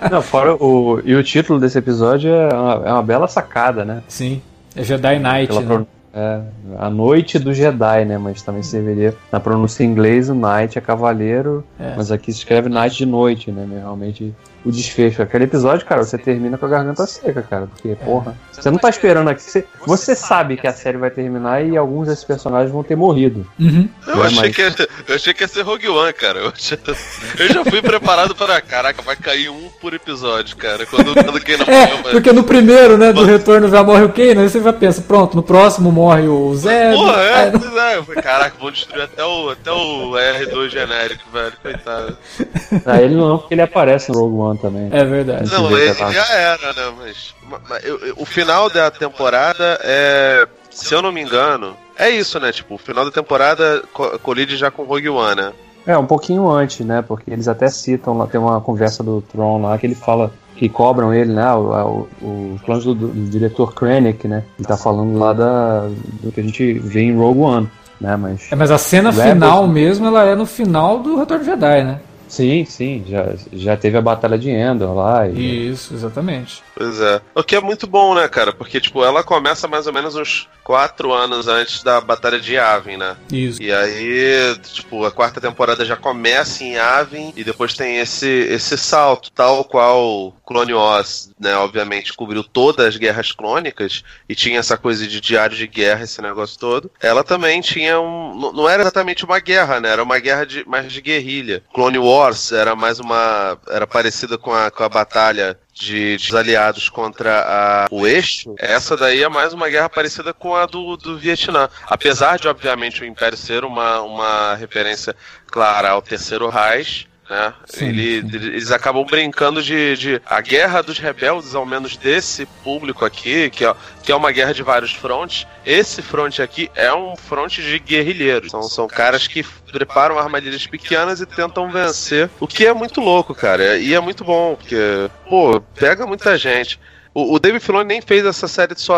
Não, fora o. E o título desse episódio é uma, é uma bela sacada, né? Sim. É Jedi Knight. Né? É, a noite do Jedi, né? Mas também serviria na pronúncia em inglês, o Knight é cavaleiro, é. mas aqui se escreve Knight de noite, né? Realmente o desfecho. Aquele episódio, cara, você termina com a garganta seca, cara. Porque, é. porra, você não tá esperando aqui. Você, você sabe que a série vai terminar e alguns desses personagens vão ter morrido. Uhum. Eu, achei mas... que ia, eu achei que ia ser Rogue One, cara. Eu, achei, eu já fui preparado para. Caraca, vai cair um por episódio, cara. Quando, quando quem não é, morreu, Porque no primeiro, né, do retorno já morre o Kanan, aí você já pensa, pronto, no próximo morre o Zé. Porra, é, é. Eu falei, caraca, vão destruir até o, até o R2 genérico, velho. Coitado. Ah, ele não, porque ele aparece no Rogue One também. É verdade. Não, ele já era, né? Mas, mas eu, eu, o final da temporada é. Se eu não me engano, é isso, né? Tipo, o final da temporada co colide já com Rogue One, né? É, um pouquinho antes, né? Porque eles até citam lá, tem uma conversa do Tron lá que ele fala que cobram ele, né? O, o, o plano do, do, diretor Krennic, né? Ele tá falando lá da, do que a gente vê em Rogue One, né? Mas, é, mas a cena Rebels, final mesmo, ela é no final do Retorno Jedi, né? Sim, sim, já, já teve a Batalha de Endor lá. E... Isso, exatamente. Pois é. O que é muito bom, né, cara? Porque, tipo, ela começa mais ou menos uns quatro anos antes da Batalha de Yavin, né? Isso. E aí, tipo, a quarta temporada já começa em Yavin e depois tem esse, esse salto, tal qual Clone Wars, né, obviamente cobriu todas as guerras clônicas e tinha essa coisa de diário de guerra, esse negócio todo. Ela também tinha um. Não era exatamente uma guerra, né? Era uma guerra de, mais de guerrilha. Clone Wars Wars era mais uma. era parecida com a, com a batalha de, de aliados contra a, o eixo, essa daí é mais uma guerra parecida com a do, do Vietnã. Apesar de, obviamente, o Império ser uma, uma referência clara ao Terceiro Reich, né? Sim, Ele, sim. Eles acabam brincando de, de, A guerra dos rebeldes, ao menos desse público aqui, que é, que é uma guerra de vários frontes. Esse fronte aqui é um fronte de guerrilheiros. São, são caras que preparam armadilhas pequenas e tentam vencer. O que é muito louco, cara. E é muito bom, porque, pô, pega muita gente. O, o David Filoni nem fez essa série de so,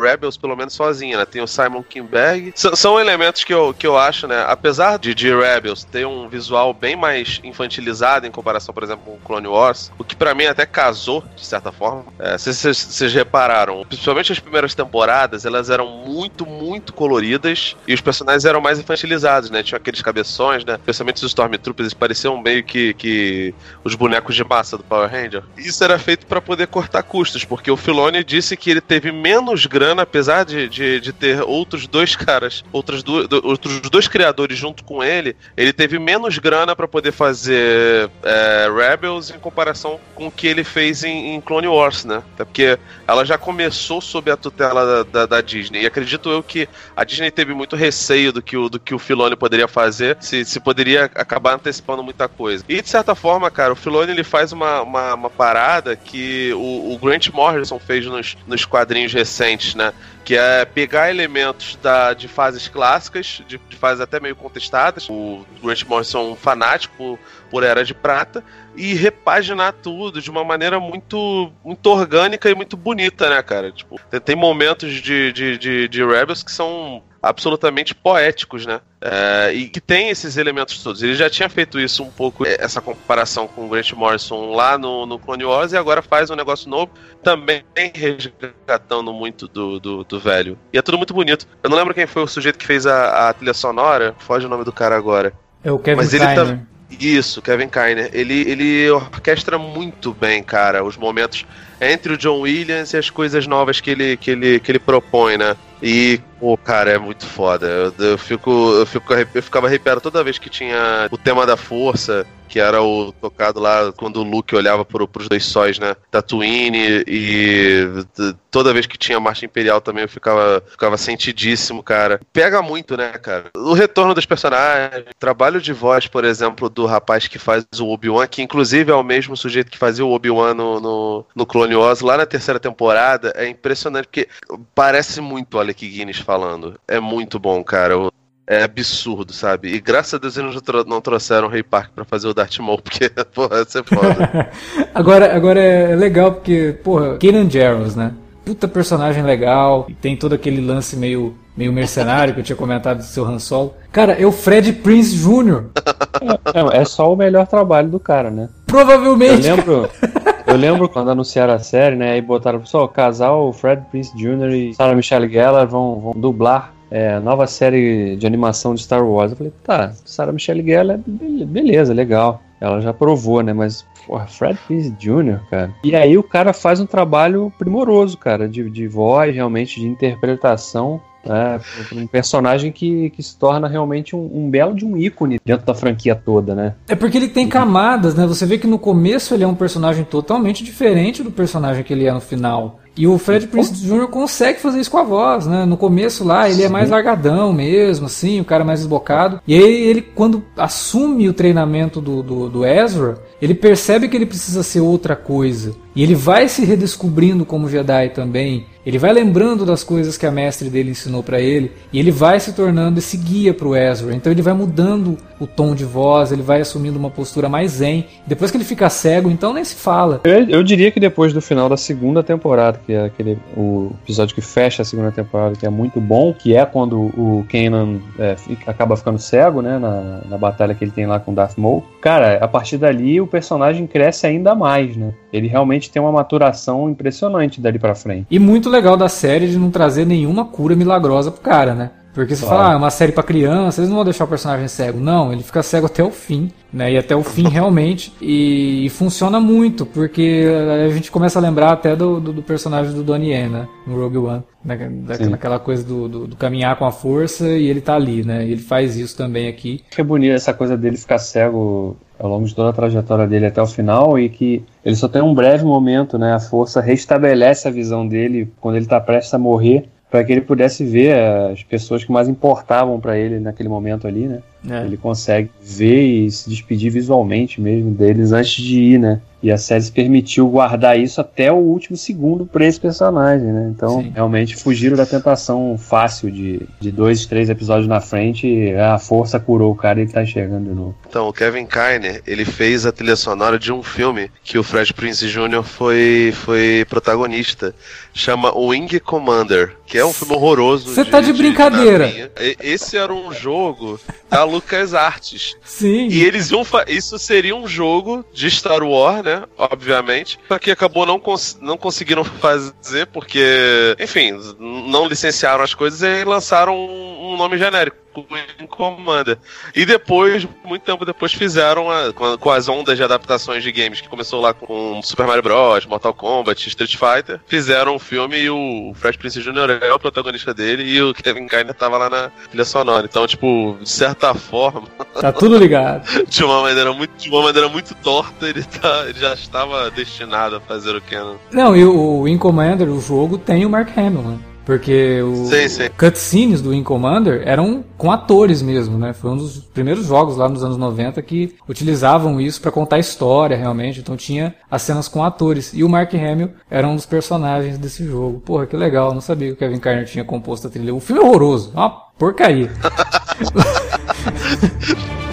Rebels, pelo menos sozinha, né? Tem o Simon Kinberg. S são elementos que eu, que eu acho, né? Apesar de, de Rebels ter um visual bem mais infantilizado em comparação, por exemplo, com Clone Wars, o que para mim até casou, de certa forma. É, vocês repararam, principalmente as primeiras temporadas, elas eram muito, muito coloridas e os personagens eram mais infantilizados, né? Tinha aqueles cabeções, né? Especialmente os Stormtroopers, eles pareciam meio que, que os bonecos de massa do Power Ranger. Isso era feito para poder cortar custos, porque o Filoni disse que ele teve menos grana, apesar de, de, de ter outros dois caras, outros, do, outros dois criadores junto com ele, ele teve menos grana para poder fazer é, Rebels em comparação com o que ele fez em, em, Clone Wars, né? Até porque ela já começou sob a tutela da, da, da, Disney. E acredito eu que a Disney teve muito receio do que o, do que o Filoni poderia fazer, se, se poderia acabar antecipando muita coisa. E de certa forma, cara, o Filoni ele faz uma, uma, uma parada que o, o, Grant Morrison fez nos, nos quadrinhos recentes, né? Que é pegar elementos da, de fases clássicas, de, de fases até meio contestadas. O Grant Morrison é um fanático por, por Era de Prata e repaginar tudo de uma maneira muito, muito orgânica e muito bonita, né, cara? Tipo, tem, tem momentos de, de, de, de Rebels que são absolutamente poéticos, né? É, e que tem esses elementos todos. Ele já tinha feito isso um pouco, é, essa comparação com o Grant Morrison lá no, no Clone Wars, e agora faz um negócio novo, também resgatando muito do, do, do, velho. E é tudo muito bonito. Eu não lembro quem foi o sujeito que fez a, a trilha sonora, foge o nome do cara agora. É o Kevin Mas ele tá... Isso, Kevin Kiner. Ele, ele orquestra muito bem, cara, os momentos entre o John Williams e as coisas novas que ele, que ele, que ele propõe, né? E, pô, cara, é muito foda. Eu, eu, fico, eu, fico, eu ficava arrepiado toda vez que tinha o tema da força, que era o tocado lá quando o Luke olhava pro, pros dois sóis, né? Tatooine e toda vez que tinha Marcha Imperial também eu ficava, ficava sentidíssimo, cara. Pega muito, né, cara? O retorno dos personagens, trabalho de voz, por exemplo, do rapaz que faz o Obi-Wan, que inclusive é o mesmo sujeito que fazia o Obi-Wan no, no, no Clone Wars, lá na terceira temporada, é impressionante, porque parece muito Alec Guinness falando. É muito bom, cara. É absurdo, sabe? E graças a Deus eles não trouxeram o Ray Park pra fazer o Darth Maul, porque, porra, ia ser foda. agora, agora é legal porque, porra, Kanan Jarrus, né? Puta personagem legal, e tem todo aquele lance meio, meio mercenário que eu tinha comentado do seu Han Solo. Cara, é o Fred Prince Jr. É, é só o melhor trabalho do cara, né? Provavelmente. Eu lembro, eu lembro quando anunciaram a série, né? E botaram, pessoal, casal Fred Prince Jr. e Sarah Michelle Gellar vão, vão dublar é, nova série de animação de Star Wars. Eu falei, tá, Sarah Michelle Gellar, beleza, legal. Ela já provou, né? Mas, porra, Fred Prince Jr., cara. E aí o cara faz um trabalho primoroso, cara, de, de voz, realmente, de interpretação é, um personagem que, que se torna realmente um, um, belo de um ícone dentro da franquia toda, né? É porque ele tem camadas, né? Você vê que no começo ele é um personagem totalmente diferente do personagem que ele é no final. E o Fred Prince Jr. consegue fazer isso com a voz, né? No começo lá, ele é mais largadão mesmo, assim, o cara mais desbocado. E aí ele, quando assume o treinamento do, do, do Ezra, ele percebe que ele precisa ser outra coisa. E ele vai se redescobrindo como Jedi também. Ele vai lembrando das coisas que a mestre dele ensinou para ele e ele vai se tornando esse guia para o Ezra. Então ele vai mudando o tom de voz, ele vai assumindo uma postura mais zen. Depois que ele fica cego, então nem se fala. Eu, eu diria que depois do final da segunda temporada, que é aquele o episódio que fecha a segunda temporada, que é muito bom, que é quando o Kanan é, fica, acaba ficando cego, né, na, na batalha que ele tem lá com Darth Maul. Cara, a partir dali o personagem cresce ainda mais, né? Ele realmente tem uma maturação impressionante dali para frente. E muito legal da série de não trazer nenhuma cura milagrosa pro cara, né? Porque você claro. fala, ah, é uma série para criança, eles não vão deixar o personagem cego. Não, ele fica cego até o fim, né? E até o fim realmente. E, e funciona muito, porque a gente começa a lembrar até do, do, do personagem do Donnie Yen, né? No Rogue One. Da, daquela coisa do, do, do, caminhar com a força e ele tá ali, né? E ele faz isso também aqui. Que é bonito essa coisa dele ficar cego ao longo de toda a trajetória dele até o final e que ele só tem um breve momento, né? A força restabelece a visão dele quando ele tá prestes a morrer para que ele pudesse ver as pessoas que mais importavam para ele naquele momento ali, né? É. Ele consegue ver e se despedir visualmente mesmo deles antes de ir, né? E a série se permitiu guardar isso até o último segundo para esse personagem, né? Então, Sim. realmente fugiram da tentação fácil de, de dois, três episódios na frente, a força curou o cara e ele tá enxergando de novo. Então, o Kevin Kiner, ele fez a trilha sonora de um filme que o Fred Prince Jr. foi, foi protagonista. Chama Wing Commander, que é um filme horroroso. Você tá de brincadeira. De Esse era um jogo da Lucas Arts. Sim. E eles iam. Isso seria um jogo de Star Wars, né? Obviamente. Só que acabou não, cons não conseguiram fazer, porque, enfim, não licenciaram as coisas e lançaram um, um nome genérico. Wing Commander. E depois, muito tempo depois, fizeram a, com, com, as ondas de adaptações de games, que começou lá com Super Mario Bros., Mortal Kombat, Street Fighter. Fizeram um filme e o Fred Prince Jr. é o protagonista dele e o Kevin Kiner tava lá na trilha sonora. Então, tipo, de certa forma. Tá tudo ligado. de, uma maneira muito, de uma maneira muito torta, ele, tá, ele já estava destinado a fazer o Canon. Não, e o Wing Commander, o jogo, tem o Mark Hamill, né? Porque os cutscenes do Wing Commander eram com atores mesmo, né? Foi um dos primeiros jogos lá nos anos 90 que utilizavam isso para contar história realmente. Então tinha as cenas com atores. E o Mark Hamill era um dos personagens desse jogo. Porra, que legal. Não sabia que o Kevin Carter tinha composto a trilha. O filme é horroroso. É uma porcaria.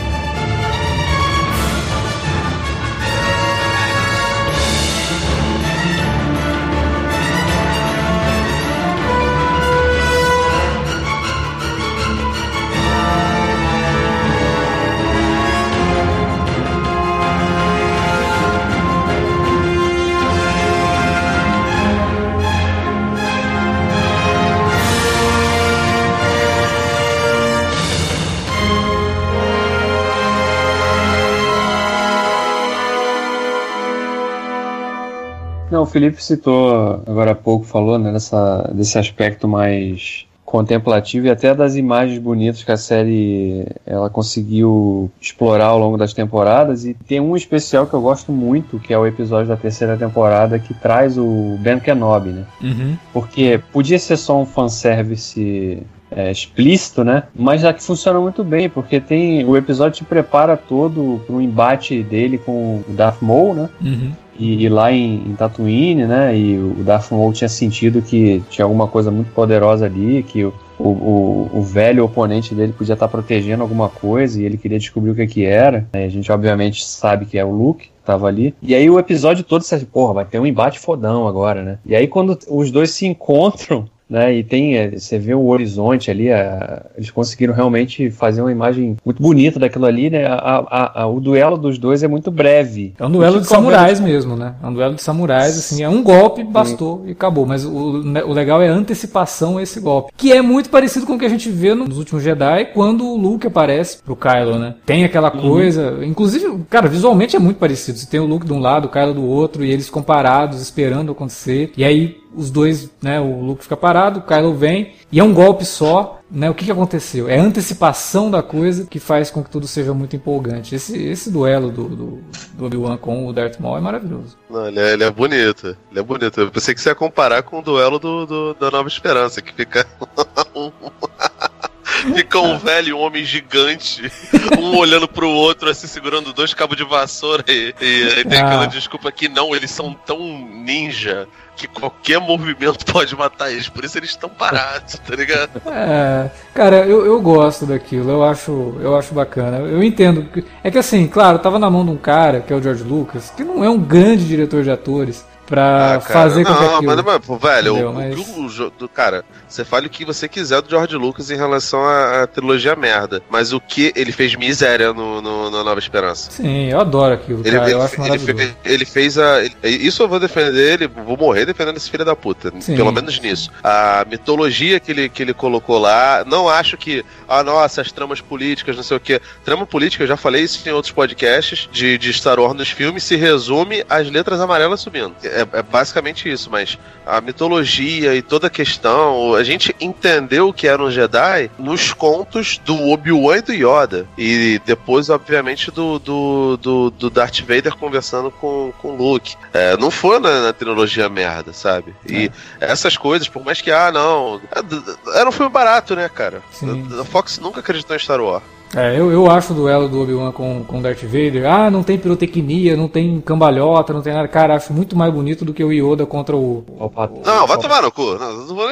Felipe citou agora há pouco, falou né, dessa, desse aspecto mais contemplativo e até das imagens bonitas que a série ela conseguiu explorar ao longo das temporadas e tem um especial que eu gosto muito que é o episódio da terceira temporada que traz o Ben Kenobi, né? Uhum. Porque podia ser só um fanservice é, explícito, né? Mas já que funciona muito bem, porque tem o episódio te prepara todo para um embate dele com o Darth Maul, né? Uhum. E, e, lá em, em, Tatooine, né? E o Darth Maul tinha sentido que tinha alguma coisa muito poderosa ali, que o, o, o, velho oponente dele podia estar protegendo alguma coisa e ele queria descobrir o que, que era. A gente obviamente sabe que é o Luke tava ali. E aí o episódio todo você porra, vai ter um embate fodão agora, né? E aí quando os dois se encontram, né? E tem, é, você vê o horizonte ali, a, eles conseguiram realmente fazer uma imagem muito bonita daquilo ali, né? A, a, a, o duelo dos dois é muito breve. É um duelo de samurais mesmo, né? É um duelo de samurais, assim, é um golpe, bastou Sim. e acabou. Mas o, o legal é a antecipação a esse golpe, que é muito parecido com o que a gente vê nos últimos Jedi, quando o Luke aparece pro Kylo, né? Tem aquela uhum. coisa, uhum. inclusive, cara, visualmente é muito parecido. Você tem o Luke de um lado, o Kylo do outro, e eles comparados, esperando acontecer. E aí os dois, né, o Luke fica parado, o Kylo vem, e é um golpe só, né? O que, que aconteceu? É a antecipação da coisa que faz com que tudo seja muito empolgante. Esse, esse duelo do, do, do Obi-Wan com o Darth Maul é maravilhoso. Não, ele é, ele é bonito, ele é bonito. Eu pensei que você ia comparar com o duelo do, do da Nova Esperança, que fica Fica um velho um homem gigante, um olhando pro outro, assim, segurando dois cabos de vassoura e, e aí tem ah. aquela desculpa que não, eles são tão ninja que qualquer movimento pode matar eles, por isso eles estão parados, tá ligado? É, cara, eu, eu gosto daquilo, eu acho, eu acho bacana. Eu entendo. É que assim, claro, tava na mão de um cara, que é o George Lucas, que não é um grande diretor de atores pra ah, fazer com que aquilo... Mas, mas, velho, o, mas... o, o, cara, você fale o que você quiser do George Lucas em relação à, à trilogia merda, mas o que ele fez miséria no, no, no Nova Esperança. Sim, eu adoro aquilo, ele, cara, ele, eu acho ele, fez, ele fez a... Ele, isso eu vou defender ele, vou morrer defendendo esse filho da puta, Sim. pelo menos nisso. A mitologia que ele, que ele colocou lá, não acho que, ah, nossa, as tramas políticas, não sei o que. Trama política, eu já falei isso em outros podcasts de, de Star Wars nos filmes, se resume às letras amarelas subindo. É, é basicamente isso, mas a mitologia e toda a questão, a gente entendeu o que era um Jedi nos contos do Obi-Wan e do Yoda. E depois, obviamente, do, do, do, do Darth Vader conversando com, com Luke. É, não foi na, na, trilogia merda, sabe? E é. essas coisas, por mais que, ah, não. É, era um filme barato, né, cara? Sim. A Fox nunca acreditou em Star Wars. É, eu, eu acho o duelo do Obi-Wan com, com Darth Vader, ah, não tem pirotecnia, não tem cambalhota, não tem nada. Cara, acho muito mais bonito do que o Yoda contra o. o não, vai tomar no cu. Não, não, vou,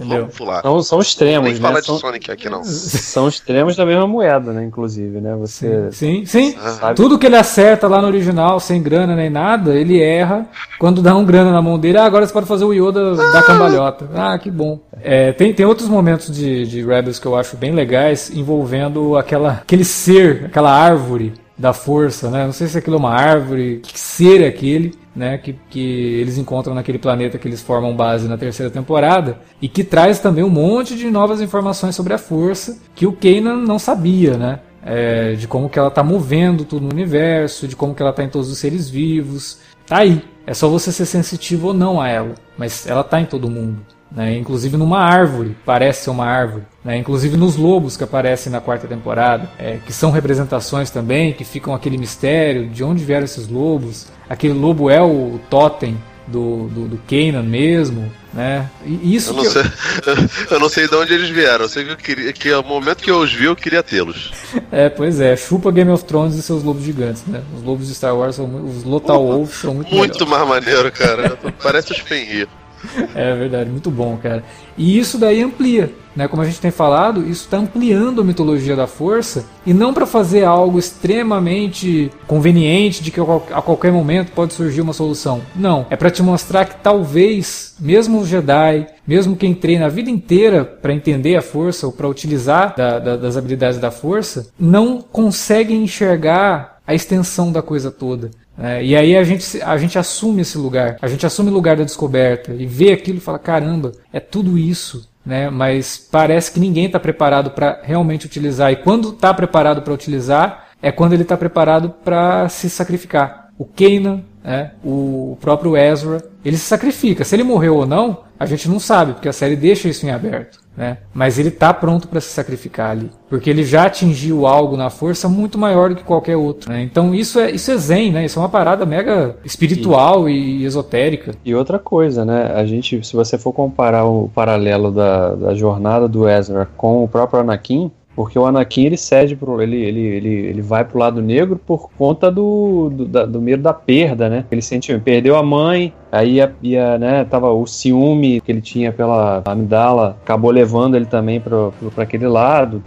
não, vamos pular. Não, são extremos, nem né? falar são, de Sonic aqui, não. São extremos da mesma moeda, né? Inclusive, né? Você. Sim, sim. sim. Tudo que ele acerta lá no original, sem grana nem nada, ele erra. Quando dá um grana na mão dele, ah, agora você pode fazer o Yoda ah. da cambalhota. Ah, que bom. É, tem, tem outros momentos de, de Rebels que eu acho bem legais, envolvendo aquela, aquele ser, aquela árvore da força, né? Não sei se aquilo é uma árvore, que ser é aquele, né? Que, que eles encontram naquele planeta que eles formam base na terceira temporada e que traz também um monte de novas informações sobre a força que o Kanan não sabia, né? É, de como que ela está movendo tudo no universo, de como que ela está em todos os seres vivos. Tá aí. É só você ser sensitivo ou não a ela, mas ela está em todo mundo né? inclusive numa árvore, parece ser uma árvore, né? inclusive nos lobos que aparecem na quarta temporada, é, que são representações também, que ficam aquele mistério de onde vieram esses lobos. Aquele lobo é o totem do, do, do Kanan mesmo, né? E isso eu não, sei, eu... eu não sei de onde eles vieram. Eu sei que, eu queria, que ao momento que eu os vi, eu queria tê-los. É, pois é. Chupa Game of Thrones e seus lobos gigantes, né? Os lobos de Star Wars, são, os Lothal Wolves são muito Muito mais maneiro, cara. Parece os Fenrir. É verdade, muito bom, cara. E isso daí amplia, né? Como a gente tem falado, isso está ampliando a mitologia da força e não para fazer algo extremamente conveniente de que a qualquer momento pode surgir uma solução. Não, é para te mostrar que talvez mesmo os Jedi, mesmo quem treina a vida inteira para entender a força ou para utilizar da, da, das habilidades da força, não conseguem enxergar a extensão da coisa toda. É, e aí a gente, a gente assume esse lugar, a gente assume o lugar da descoberta e vê aquilo e fala: caramba, é tudo isso. Né? Mas parece que ninguém está preparado para realmente utilizar. E quando está preparado para utilizar, é quando ele está preparado para se sacrificar. O Kanan, né? o próprio Ezra, ele se sacrifica. Se ele morreu ou não, a gente não sabe, porque a série deixa isso em aberto. Né? Mas ele está pronto para se sacrificar ali, porque ele já atingiu algo na força muito maior do que qualquer outro. Né? Então isso é isso é zen, né? Isso é uma parada mega espiritual e, e esotérica. E outra coisa, né? A gente, se você for comparar o paralelo da, da jornada do Ezra com o próprio Anakin, porque o Anakin ele cede pro. Ele, ele, ele, ele vai pro lado negro por conta do, do, da, do medo da perda, né? Ele sentiu, perdeu a mãe, aí ia, ia, né, tava o ciúme que ele tinha pela amidala, acabou levando ele também para aquele lado,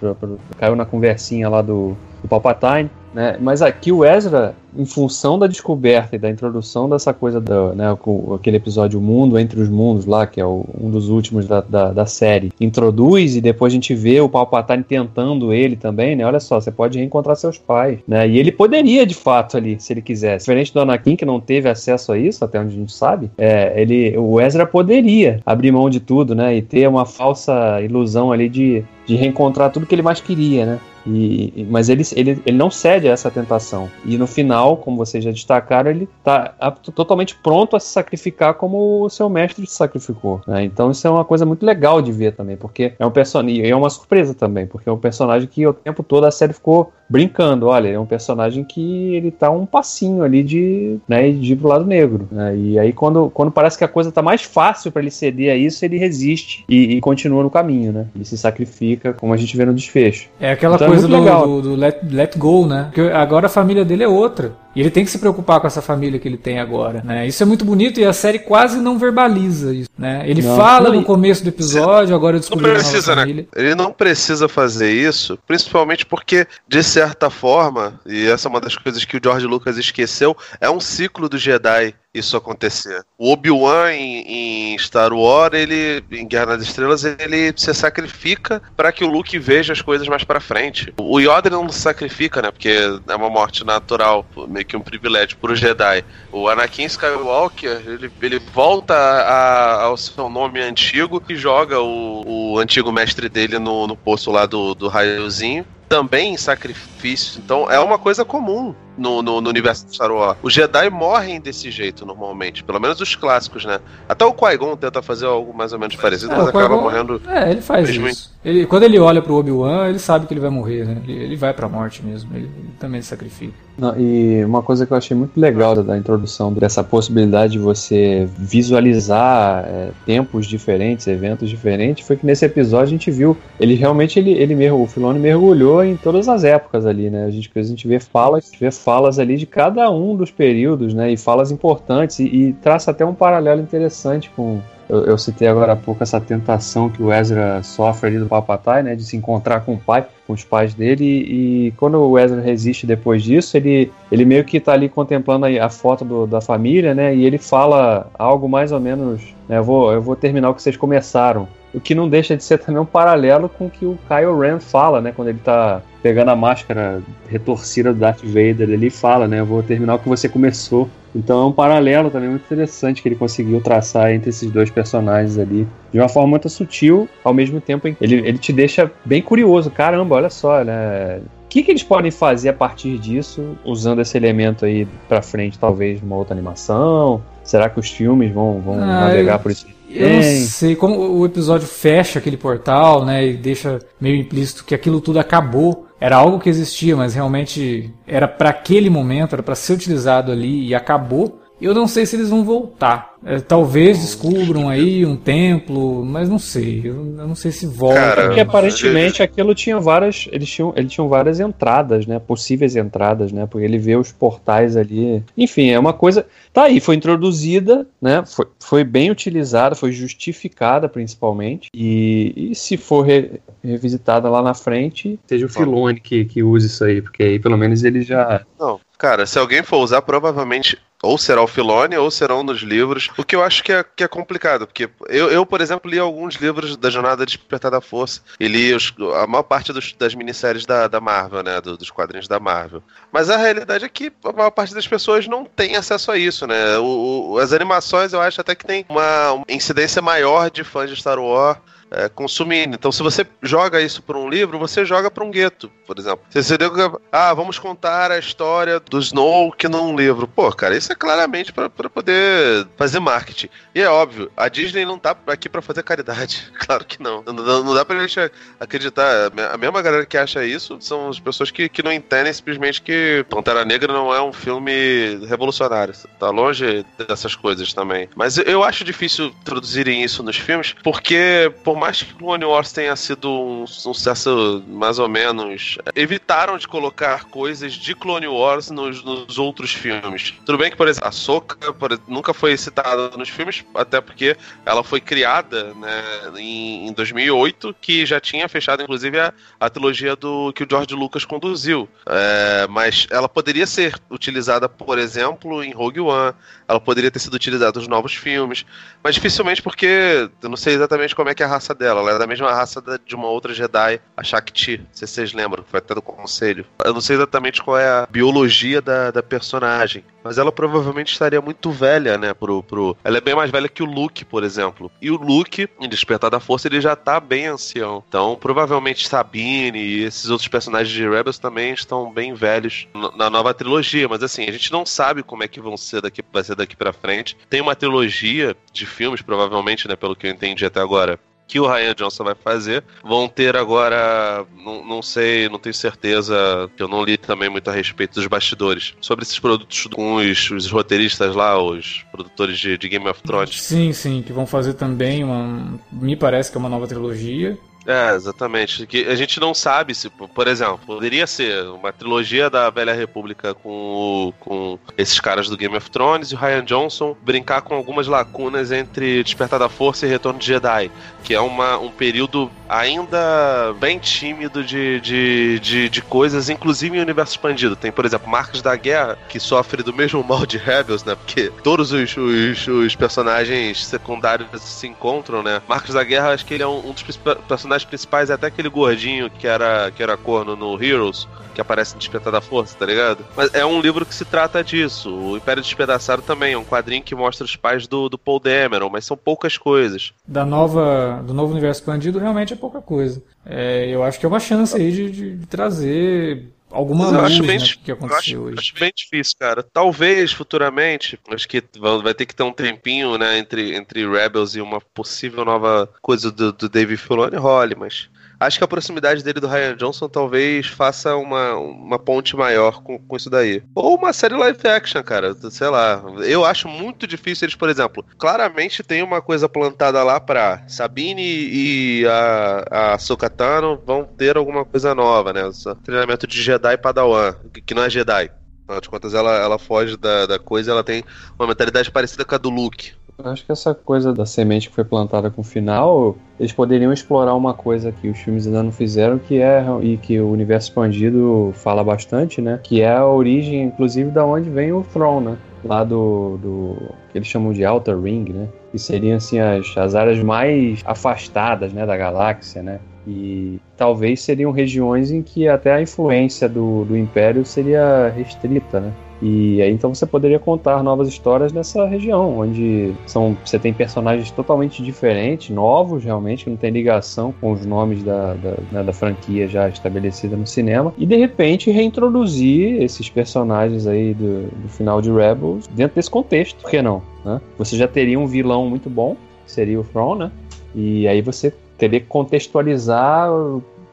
caiu na conversinha lá do, do Palpatine. Né? Mas aqui o Ezra, em função da descoberta e da introdução dessa coisa, da, né, aquele episódio O Mundo Entre os Mundos lá, que é o, um dos últimos da, da, da, série, introduz e depois a gente vê o Palpatine tentando ele também, né? Olha só, você pode reencontrar seus pais, né? E ele poderia, de fato, ali, se ele quisesse. Diferente do Anakin, que não teve acesso a isso, até onde a gente sabe, é, ele, o Ezra poderia abrir mão de tudo, né? E ter uma falsa ilusão ali de, de reencontrar tudo que ele mais queria, né? E, mas ele, ele, ele não cede a essa tentação. E no final, como vocês já destacaram, ele está totalmente pronto a se sacrificar como o seu mestre se sacrificou. Né? Então isso é uma coisa muito legal de ver também, porque é um personagem. E é uma surpresa também, porque é um personagem que o tempo todo a série ficou brincando. Olha, ele é um personagem que ele tá um passinho ali de, né, de ir pro lado negro. Né? E aí, quando, quando parece que a coisa tá mais fácil para ele ceder a isso, ele resiste e, e, continua no caminho, né? Ele se sacrifica, como a gente vê no desfecho. É aquela então, é coisa é do, do, do let, let go, né? Porque agora a família dele é outra. E ele tem que se preocupar com essa família que ele tem agora, né? Isso é muito bonito e a série quase não verbaliza isso, né? Ele não, fala não, no começo do episódio, agora eu descobri não precisa, né? Ele não precisa fazer isso, principalmente porque, de certa forma, e essa é uma das coisas que o George Lucas esqueceu, é um ciclo do Jedi isso acontecer. O Obi-Wan em, em, Star Wars, ele em Guerra nas Estrelas, ele se sacrifica para que o Luke veja as coisas mais para frente. O Yoda não se sacrifica, né? Porque é uma morte natural, meio que um privilégio pro Jedi. O Anakin Skywalker, ele, ele volta a, ao seu nome antigo e joga o, o antigo mestre dele no, no poço lá do, do raiozinho também em sacrifício. Então é uma coisa comum no, no, no, universo de Star Wars. Os Jedi morrem desse jeito normalmente, pelo menos os clássicos, né? Até o Qui-Gon tenta fazer algo mais ou menos parecido, é, mas acaba morrendo. É, ele faz mesmo isso. Ele, quando ele olha pro Obi-Wan, ele sabe que ele vai morrer, né? Ele, ele vai pra morte mesmo. Ele, ele também se sacrifica. Não, e uma coisa que eu achei muito legal da, da introdução dessa possibilidade de você visualizar é, tempos diferentes, eventos diferentes, foi que nesse episódio a gente viu, ele realmente, ele, ele mesmo, o Filone mergulhou em todas as épocas ali, né? A gente, a gente vê falas, vê falas ali de cada um dos períodos, né? E falas importantes, e, e traça até um paralelo interessante com, eu, eu, citei agora há pouco essa tentação que o Ezra sofre ali do Papatai, né, de se encontrar com o pai, com os pais dele, e, quando o Ezra resiste depois disso, ele, ele meio que está ali contemplando a, a foto do, da família, né, e ele fala algo mais ou menos, né, eu vou, eu vou terminar o que vocês começaram, o que não deixa de ser também um paralelo com o que o Kyle Ren fala, né, quando ele está pegando a máscara retorcida do Darth Vader, ele fala, né, eu vou terminar o que você começou, então é um paralelo também muito interessante que ele conseguiu traçar entre esses dois personagens ali. De uma forma muito sutil, ao mesmo tempo ele, ele te deixa bem curioso. Caramba, olha só, né? O que, que eles podem fazer a partir disso, usando esse elemento aí pra frente, talvez numa outra animação? Será que os filmes vão, vão ah, navegar eu, por isso? Eu não sei, como o episódio fecha aquele portal, né, e deixa meio implícito que aquilo tudo acabou era algo que existia, mas realmente era para aquele momento, era para ser utilizado ali e acabou. Eu não sei se eles vão voltar. É, talvez descubram aí um templo, mas não sei. Eu, eu não sei se volta. Cara, porque aparentemente aquilo tinha várias. Eles tinham, eles tinham várias entradas, né? Possíveis entradas, né? Porque ele vê os portais ali. Enfim, é uma coisa. Tá aí, foi introduzida, né? Foi, foi bem utilizada, foi justificada principalmente. E, e se for re, revisitada lá na frente, seja o Filone que, que use isso aí, porque aí pelo menos ele já. Não, cara, se alguém for usar, provavelmente ou será o Filone ou serão nos livros. O que eu acho que é, que é complicado, porque eu, eu, por exemplo, li alguns livros da Jornada Despertar da Força e li os, a maior parte dos, das minisséries da, da Marvel, né? Do, dos quadrinhos da Marvel. Mas a realidade é que a maior parte das pessoas não tem acesso a isso, né? O, o, as animações eu acho até que tem uma incidência maior de fãs de Star Wars é, consumindo. Então, se você joga isso para um livro, você joga para um gueto, por exemplo. Você deu, ah, vamos contar a história do Snoke num livro. Pô, cara, isso é claramente para poder fazer marketing. E é óbvio, a Disney não tá aqui para fazer caridade. Claro que não. Não, não dá pra gente acreditar. A mesma galera que acha isso são as pessoas que, que não entendem simplesmente que Pantera Negra não é um filme revolucionário. Tá longe dessas coisas também. Mas eu acho difícil traduzirem isso nos filmes, porque por mais que Clone Wars tenha sido um sucesso mais ou menos, evitaram de colocar coisas de Clone Wars nos, nos outros filmes. Tudo bem que, por exemplo, a Soka nunca foi citada nos filmes, até porque ela foi criada né, em, em 2008, que já tinha fechado, inclusive, a, a trilogia do que o George Lucas conduziu. É, mas ela poderia ser utilizada, por exemplo, em Rogue One, ela poderia ter sido utilizada nos novos filmes, mas dificilmente porque eu não sei exatamente como é que é a raça dela. Ela é da mesma raça de uma outra Jedi, a Shakti. Não sei se vocês lembram, foi até do conselho. Eu não sei exatamente qual é a biologia da, da personagem, mas ela provavelmente estaria muito velha, né? Pro, pro... Ela é bem mais velha que o Luke, por exemplo. E o Luke, em Despertar da Força, ele já tá bem ancião. Então, provavelmente Sabine e esses outros personagens de Rebels também estão bem velhos na nova trilogia. Mas assim, a gente não sabe como é que vão ser daqui, vai ser daqui para frente. Tem uma trilogia de filmes, provavelmente, né? Pelo que eu entendi até agora, que o Ryan Johnson vai fazer. Vão ter agora, não, não sei, não tenho certeza, que eu não li também muito a respeito dos bastidores, sobre esses produtos com os, os roteiristas lá, os produtores de, de, Game of Thrones. Sim, sim, que vão fazer também uma. Me parece que é uma nova trilogia. É, exatamente. Que a gente não sabe se, por exemplo, poderia ser uma trilogia da Velha República com, com esses caras do Game of Thrones e o Ryan Johnson brincar com algumas lacunas entre Despertar da Força e Retorno de Jedi, que é uma, um período ainda bem tímido de, de, de, de coisas, inclusive em universo expandido. Tem, por exemplo, Marcos da Guerra, que sofre do mesmo mal de Rebels, né? Porque todos os, os, os personagens secundários se encontram, né? Marcos da Guerra, acho que ele é um, um dos personagens personagens principais é até aquele gordinho que era, que era corno no Heroes, que aparece no Despertar da Força, tá ligado? Mas é um livro que se trata disso. O Império Despedaçado também é um quadrinho que mostra os pais do, do Paul Dameron, mas são poucas coisas. Da nova, do novo universo expandido, realmente é pouca coisa. É, eu acho que é uma chance aí de, de trazer alguma luz, acho bem, né, que aconteceu eu acho, acho, bem difícil, cara. Talvez futuramente, acho que vai ter que ter um tempinho, né, entre, entre Rebels e uma possível nova coisa do, do Dave Filoni role, mas acho que a proximidade dele do Ryan Johnson talvez faça uma, uma ponte maior com, com isso daí. Ou uma série live action, cara. Sei lá. Eu acho muito difícil eles, por exemplo, claramente tem uma coisa plantada lá pra Sabine e a, a Sokatano vão ter alguma coisa nova, né? O treinamento de Jedi Padawan, que não é Jedi. Afinal de contas, ela, ela foge da, da coisa ela tem uma mentalidade parecida com a do Luke. Acho que essa coisa da semente que foi plantada com o final, eles poderiam explorar uma coisa que os filmes ainda não fizeram, que é e que o universo expandido fala bastante, né? Que é a origem, inclusive, da onde vem o Throne, né? Lá do, do que eles chamam de Outer Ring, né? Que seriam assim as, as áreas mais afastadas, né, da galáxia, né? E talvez seriam regiões em que até a influência do, do Império seria restrita, né? E aí então você poderia contar novas histórias nessa região, onde são, você tem personagens totalmente diferentes, novos realmente, que não tem ligação com os nomes da, da, né, da franquia já estabelecida no cinema, e de repente reintroduzir esses personagens aí do, do final de Rebels dentro desse contexto, por que não? Né? Você já teria um vilão muito bom, que seria o Thrawn, né? E aí você teria que contextualizar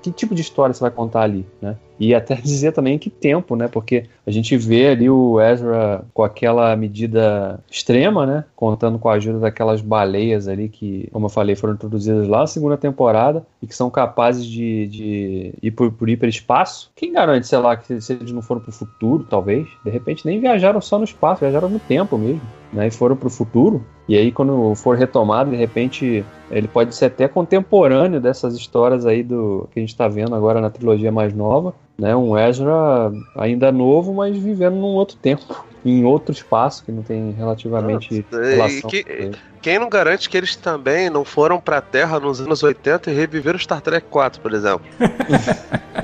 que tipo de história você vai contar ali, né? E até dizer também que tempo, né? Porque a gente vê ali o Ezra com aquela medida extrema, né? Contando com a ajuda daquelas baleias ali que, como eu falei, foram introduzidas lá na segunda temporada e que são capazes de, de ir por, por hiperespaço. Quem garante, sei lá, que se eles não foram para o futuro, talvez? De repente nem viajaram só no espaço, viajaram no tempo mesmo, né? E foram para o futuro. E aí, quando for retomado, de repente, ele pode ser até contemporâneo dessas histórias aí do que a gente está vendo agora na trilogia mais nova, né? Um Ezra ainda novo, mas vivendo num outro tempo, em outro espaço que não tem relativamente Nossa, relação. Que, quem não garante que eles também não foram para a Terra nos anos 80 e reviveram Star Trek 4, por exemplo?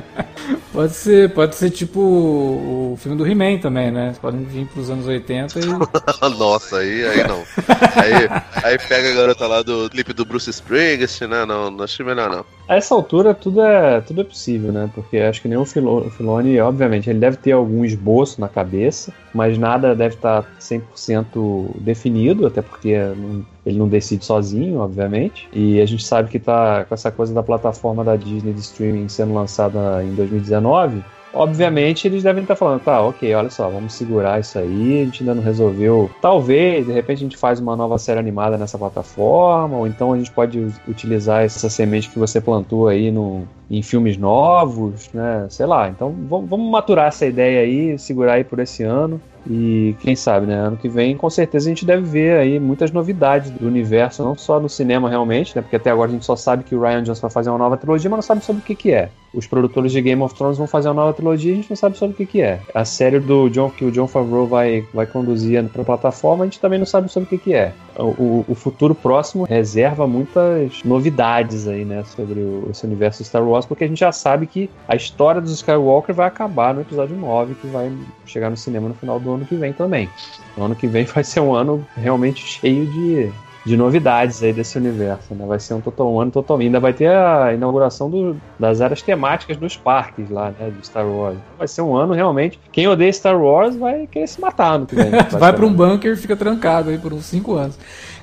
Pode ser, pode ser tipo o, filme do He-Man também, né? podem vir pros anos 80 e. Nossa, aí, aí não. Aí, aí pega a garota lá do clipe do Bruce Springsteen, né? Não, não acho melhor não. A essa altura tudo é, tudo é possível, né? Porque acho que nem o, Filo, o Filoni, obviamente, ele deve ter algum esboço na cabeça, mas nada deve estar 100% definido, até porque não, ele não decide sozinho, obviamente. E a gente sabe que tá com essa coisa da plataforma da Disney de streaming sendo lançada em 2019 obviamente eles devem estar falando, tá, ok, olha só, vamos segurar isso aí, a gente ainda não resolveu. Talvez, de repente, a gente faz uma nova série animada nessa plataforma, ou então a gente pode utilizar essa semente que você plantou aí no, em filmes novos, né? Sei lá. Então vamos, maturar essa ideia aí, segurar aí por esse ano. E quem sabe, né? Ano que vem, com certeza, a gente deve ver aí muitas novidades do universo, não só no cinema realmente, né? Porque até agora a gente só sabe que o Ryan Johnson vai fazer uma nova trilogia, mas não sabe sobre o que, que é. Os produtores de Game of Thrones vão fazer uma nova trilogia e a gente não sabe sobre o que, que é. A série do John, que o John Favreau vai, vai conduzir para a plataforma, a gente também não sabe sobre o que, que é. O, o, futuro próximo reserva muitas novidades aí, né? Sobre o, esse universo Star Wars, porque a gente já sabe que a história dos Skywalker vai acabar no episódio 9, que vai chegar no cinema no final do ano que vem também. O ano que vem vai ser um ano realmente cheio de, de novidades aí desse universo, né? Vai ser um, total, um ano totalmente. Ainda vai ter a inauguração do, das áreas temáticas dos parques lá, né? De Star Wars. Vai ser um ano realmente. Quem odeia Star Wars vai querer se matar no que vem. vai para um bunker e fica trancado aí por uns 5 anos.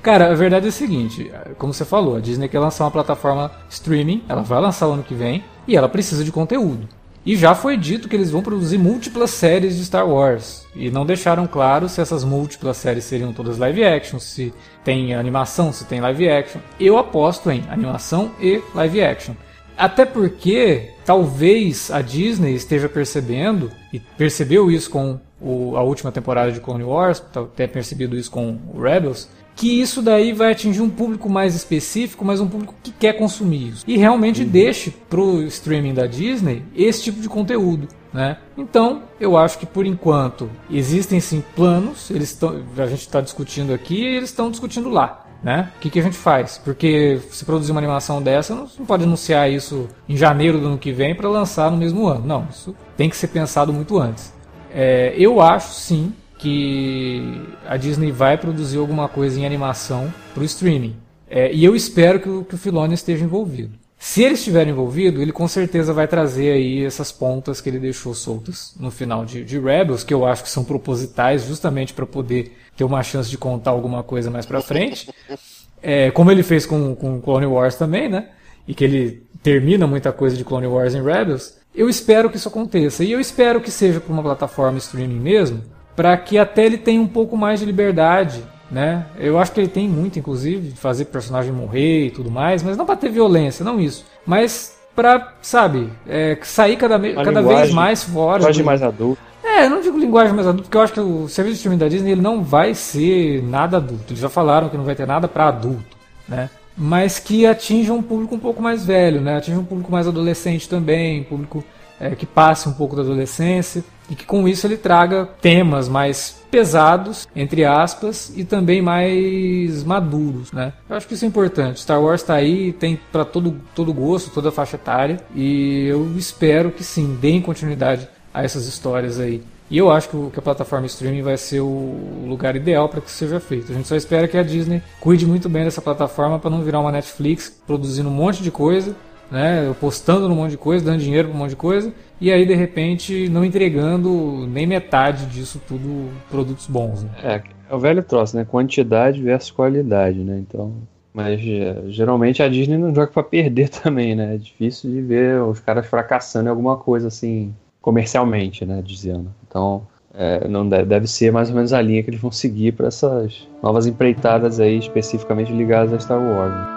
Cara, a verdade é o seguinte, como você falou, a Disney quer lançar uma plataforma streaming, ela vai lançar o ano que vem e ela precisa de conteúdo. E já foi dito que eles vão produzir múltiplas séries de Star Wars. E não deixaram claro se essas múltiplas séries seriam todas live action, se tem animação, se tem live action. Eu aposto em animação e live action. Até porque talvez a Disney esteja percebendo, e percebeu isso com o, a última temporada de Clone Wars, até percebido isso com o Rebels, que isso daí vai atingir um público mais específico, mas um público que quer consumir isso. E realmente uhum. deixe pro streaming da Disney esse tipo de conteúdo. Né? Então, eu acho que por enquanto existem sim planos, eles tão, a gente está discutindo aqui e eles estão discutindo lá. Né? O que, que a gente faz? Porque se produzir uma animação dessa, não, não pode anunciar isso em janeiro do ano que vem para lançar no mesmo ano. Não, isso tem que ser pensado muito antes. É, eu acho sim que a Disney vai produzir alguma coisa em animação para o streaming. É, e eu espero que o, que o Filoni esteja envolvido. Se ele estiver envolvido, ele com certeza vai trazer aí essas pontas que ele deixou soltas no final de, de Rebels, que eu acho que são propositais justamente para poder ter uma chance de contar alguma coisa mais para frente. É, como ele fez com, com Clone Wars também, né? E que ele termina muita coisa de Clone Wars em Rebels, eu espero que isso aconteça. E eu espero que seja para uma plataforma streaming mesmo, para que até ele tenha um pouco mais de liberdade, né? Eu acho que ele tem muito, inclusive, de fazer personagem morrer e tudo mais, mas não para ter violência, não isso. Mas para, sabe, é, sair cada, cada vez mais fora. Linguagem do... mais adulto. É, eu não digo linguagem mais adulto, porque eu acho que o serviço de streaming da Disney ele não vai ser nada adulto. Eles já falaram que não vai ter nada para adulto, né? Mas que atinja um público um pouco mais velho, né? Atinja um público mais adolescente também, público é, que passe um pouco da adolescência e que com isso ele traga temas mais pesados, entre aspas, e também mais maduros, né? Eu acho que isso é importante. Star Wars está aí, tem para todo todo gosto, toda faixa etária, e eu espero que sim, deem continuidade a essas histórias aí. E eu acho que a plataforma streaming vai ser o lugar ideal para que isso seja feito. A gente só espera que a Disney cuide muito bem dessa plataforma para não virar uma Netflix produzindo um monte de coisa né, postando num monte de coisa, dando dinheiro para um monte de coisa, e aí de repente não entregando nem metade disso tudo produtos bons. Né? É, é o velho troço, né? Quantidade versus qualidade, né? Então, mas é, geralmente a Disney não joga para perder também, né? É difícil de ver os caras fracassando em alguma coisa assim comercialmente, né? Dizendo. Então, é, não deve, deve, ser mais ou menos a linha que eles vão seguir para essas novas empreitadas aí especificamente ligadas a Star Wars. Né?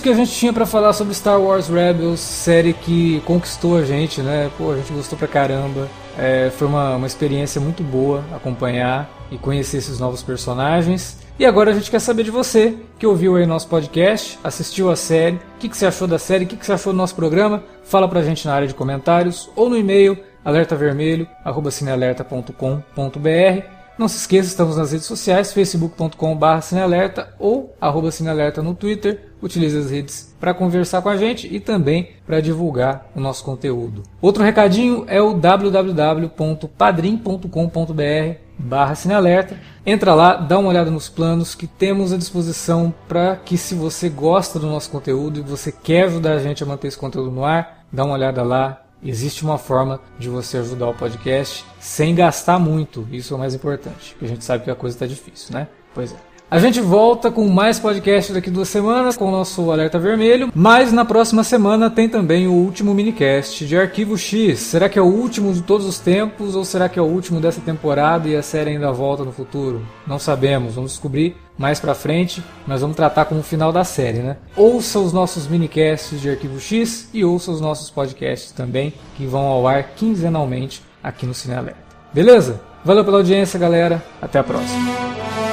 Isso que a gente tinha para falar sobre Star Wars Rebels, série que conquistou a gente, né? Pô, a gente gostou pra caramba. É, foi uma, uma experiência muito boa acompanhar e conhecer esses novos personagens. E agora a gente quer saber de você, que ouviu aí nosso podcast, assistiu a série, o que, que você achou da série, o que, que você achou do nosso programa. Fala pra gente na área de comentários ou no e-mail alertavermelho.cinealerta.com.br não se esqueça, estamos nas redes sociais, facebook.com.br cinealerta ou arroba cinealerta no Twitter. Utilize as redes para conversar com a gente e também para divulgar o nosso conteúdo. Outro recadinho é o www.padrim.com.br barra cinealerta. Entra lá, dá uma olhada nos planos que temos à disposição para que se você gosta do nosso conteúdo e você quer ajudar a gente a manter esse conteúdo no ar, dá uma olhada lá, existe uma forma de você ajudar o podcast sem gastar muito. Isso é o mais importante, porque a gente sabe que a coisa está difícil, né? Pois é. A gente volta com mais podcast daqui duas semanas com o nosso alerta vermelho, mas na próxima semana tem também o último minicast de Arquivo X. Será que é o último de todos os tempos ou será que é o último dessa temporada e a série ainda volta no futuro? Não sabemos, vamos descobrir mais pra frente, mas vamos tratar como o final da série, né? Ouça os nossos minicasts de Arquivo X e ouça os nossos podcasts também, que vão ao ar quinzenalmente aqui no Cine Alerta. Beleza? Valeu pela audiência, galera. Até a próxima.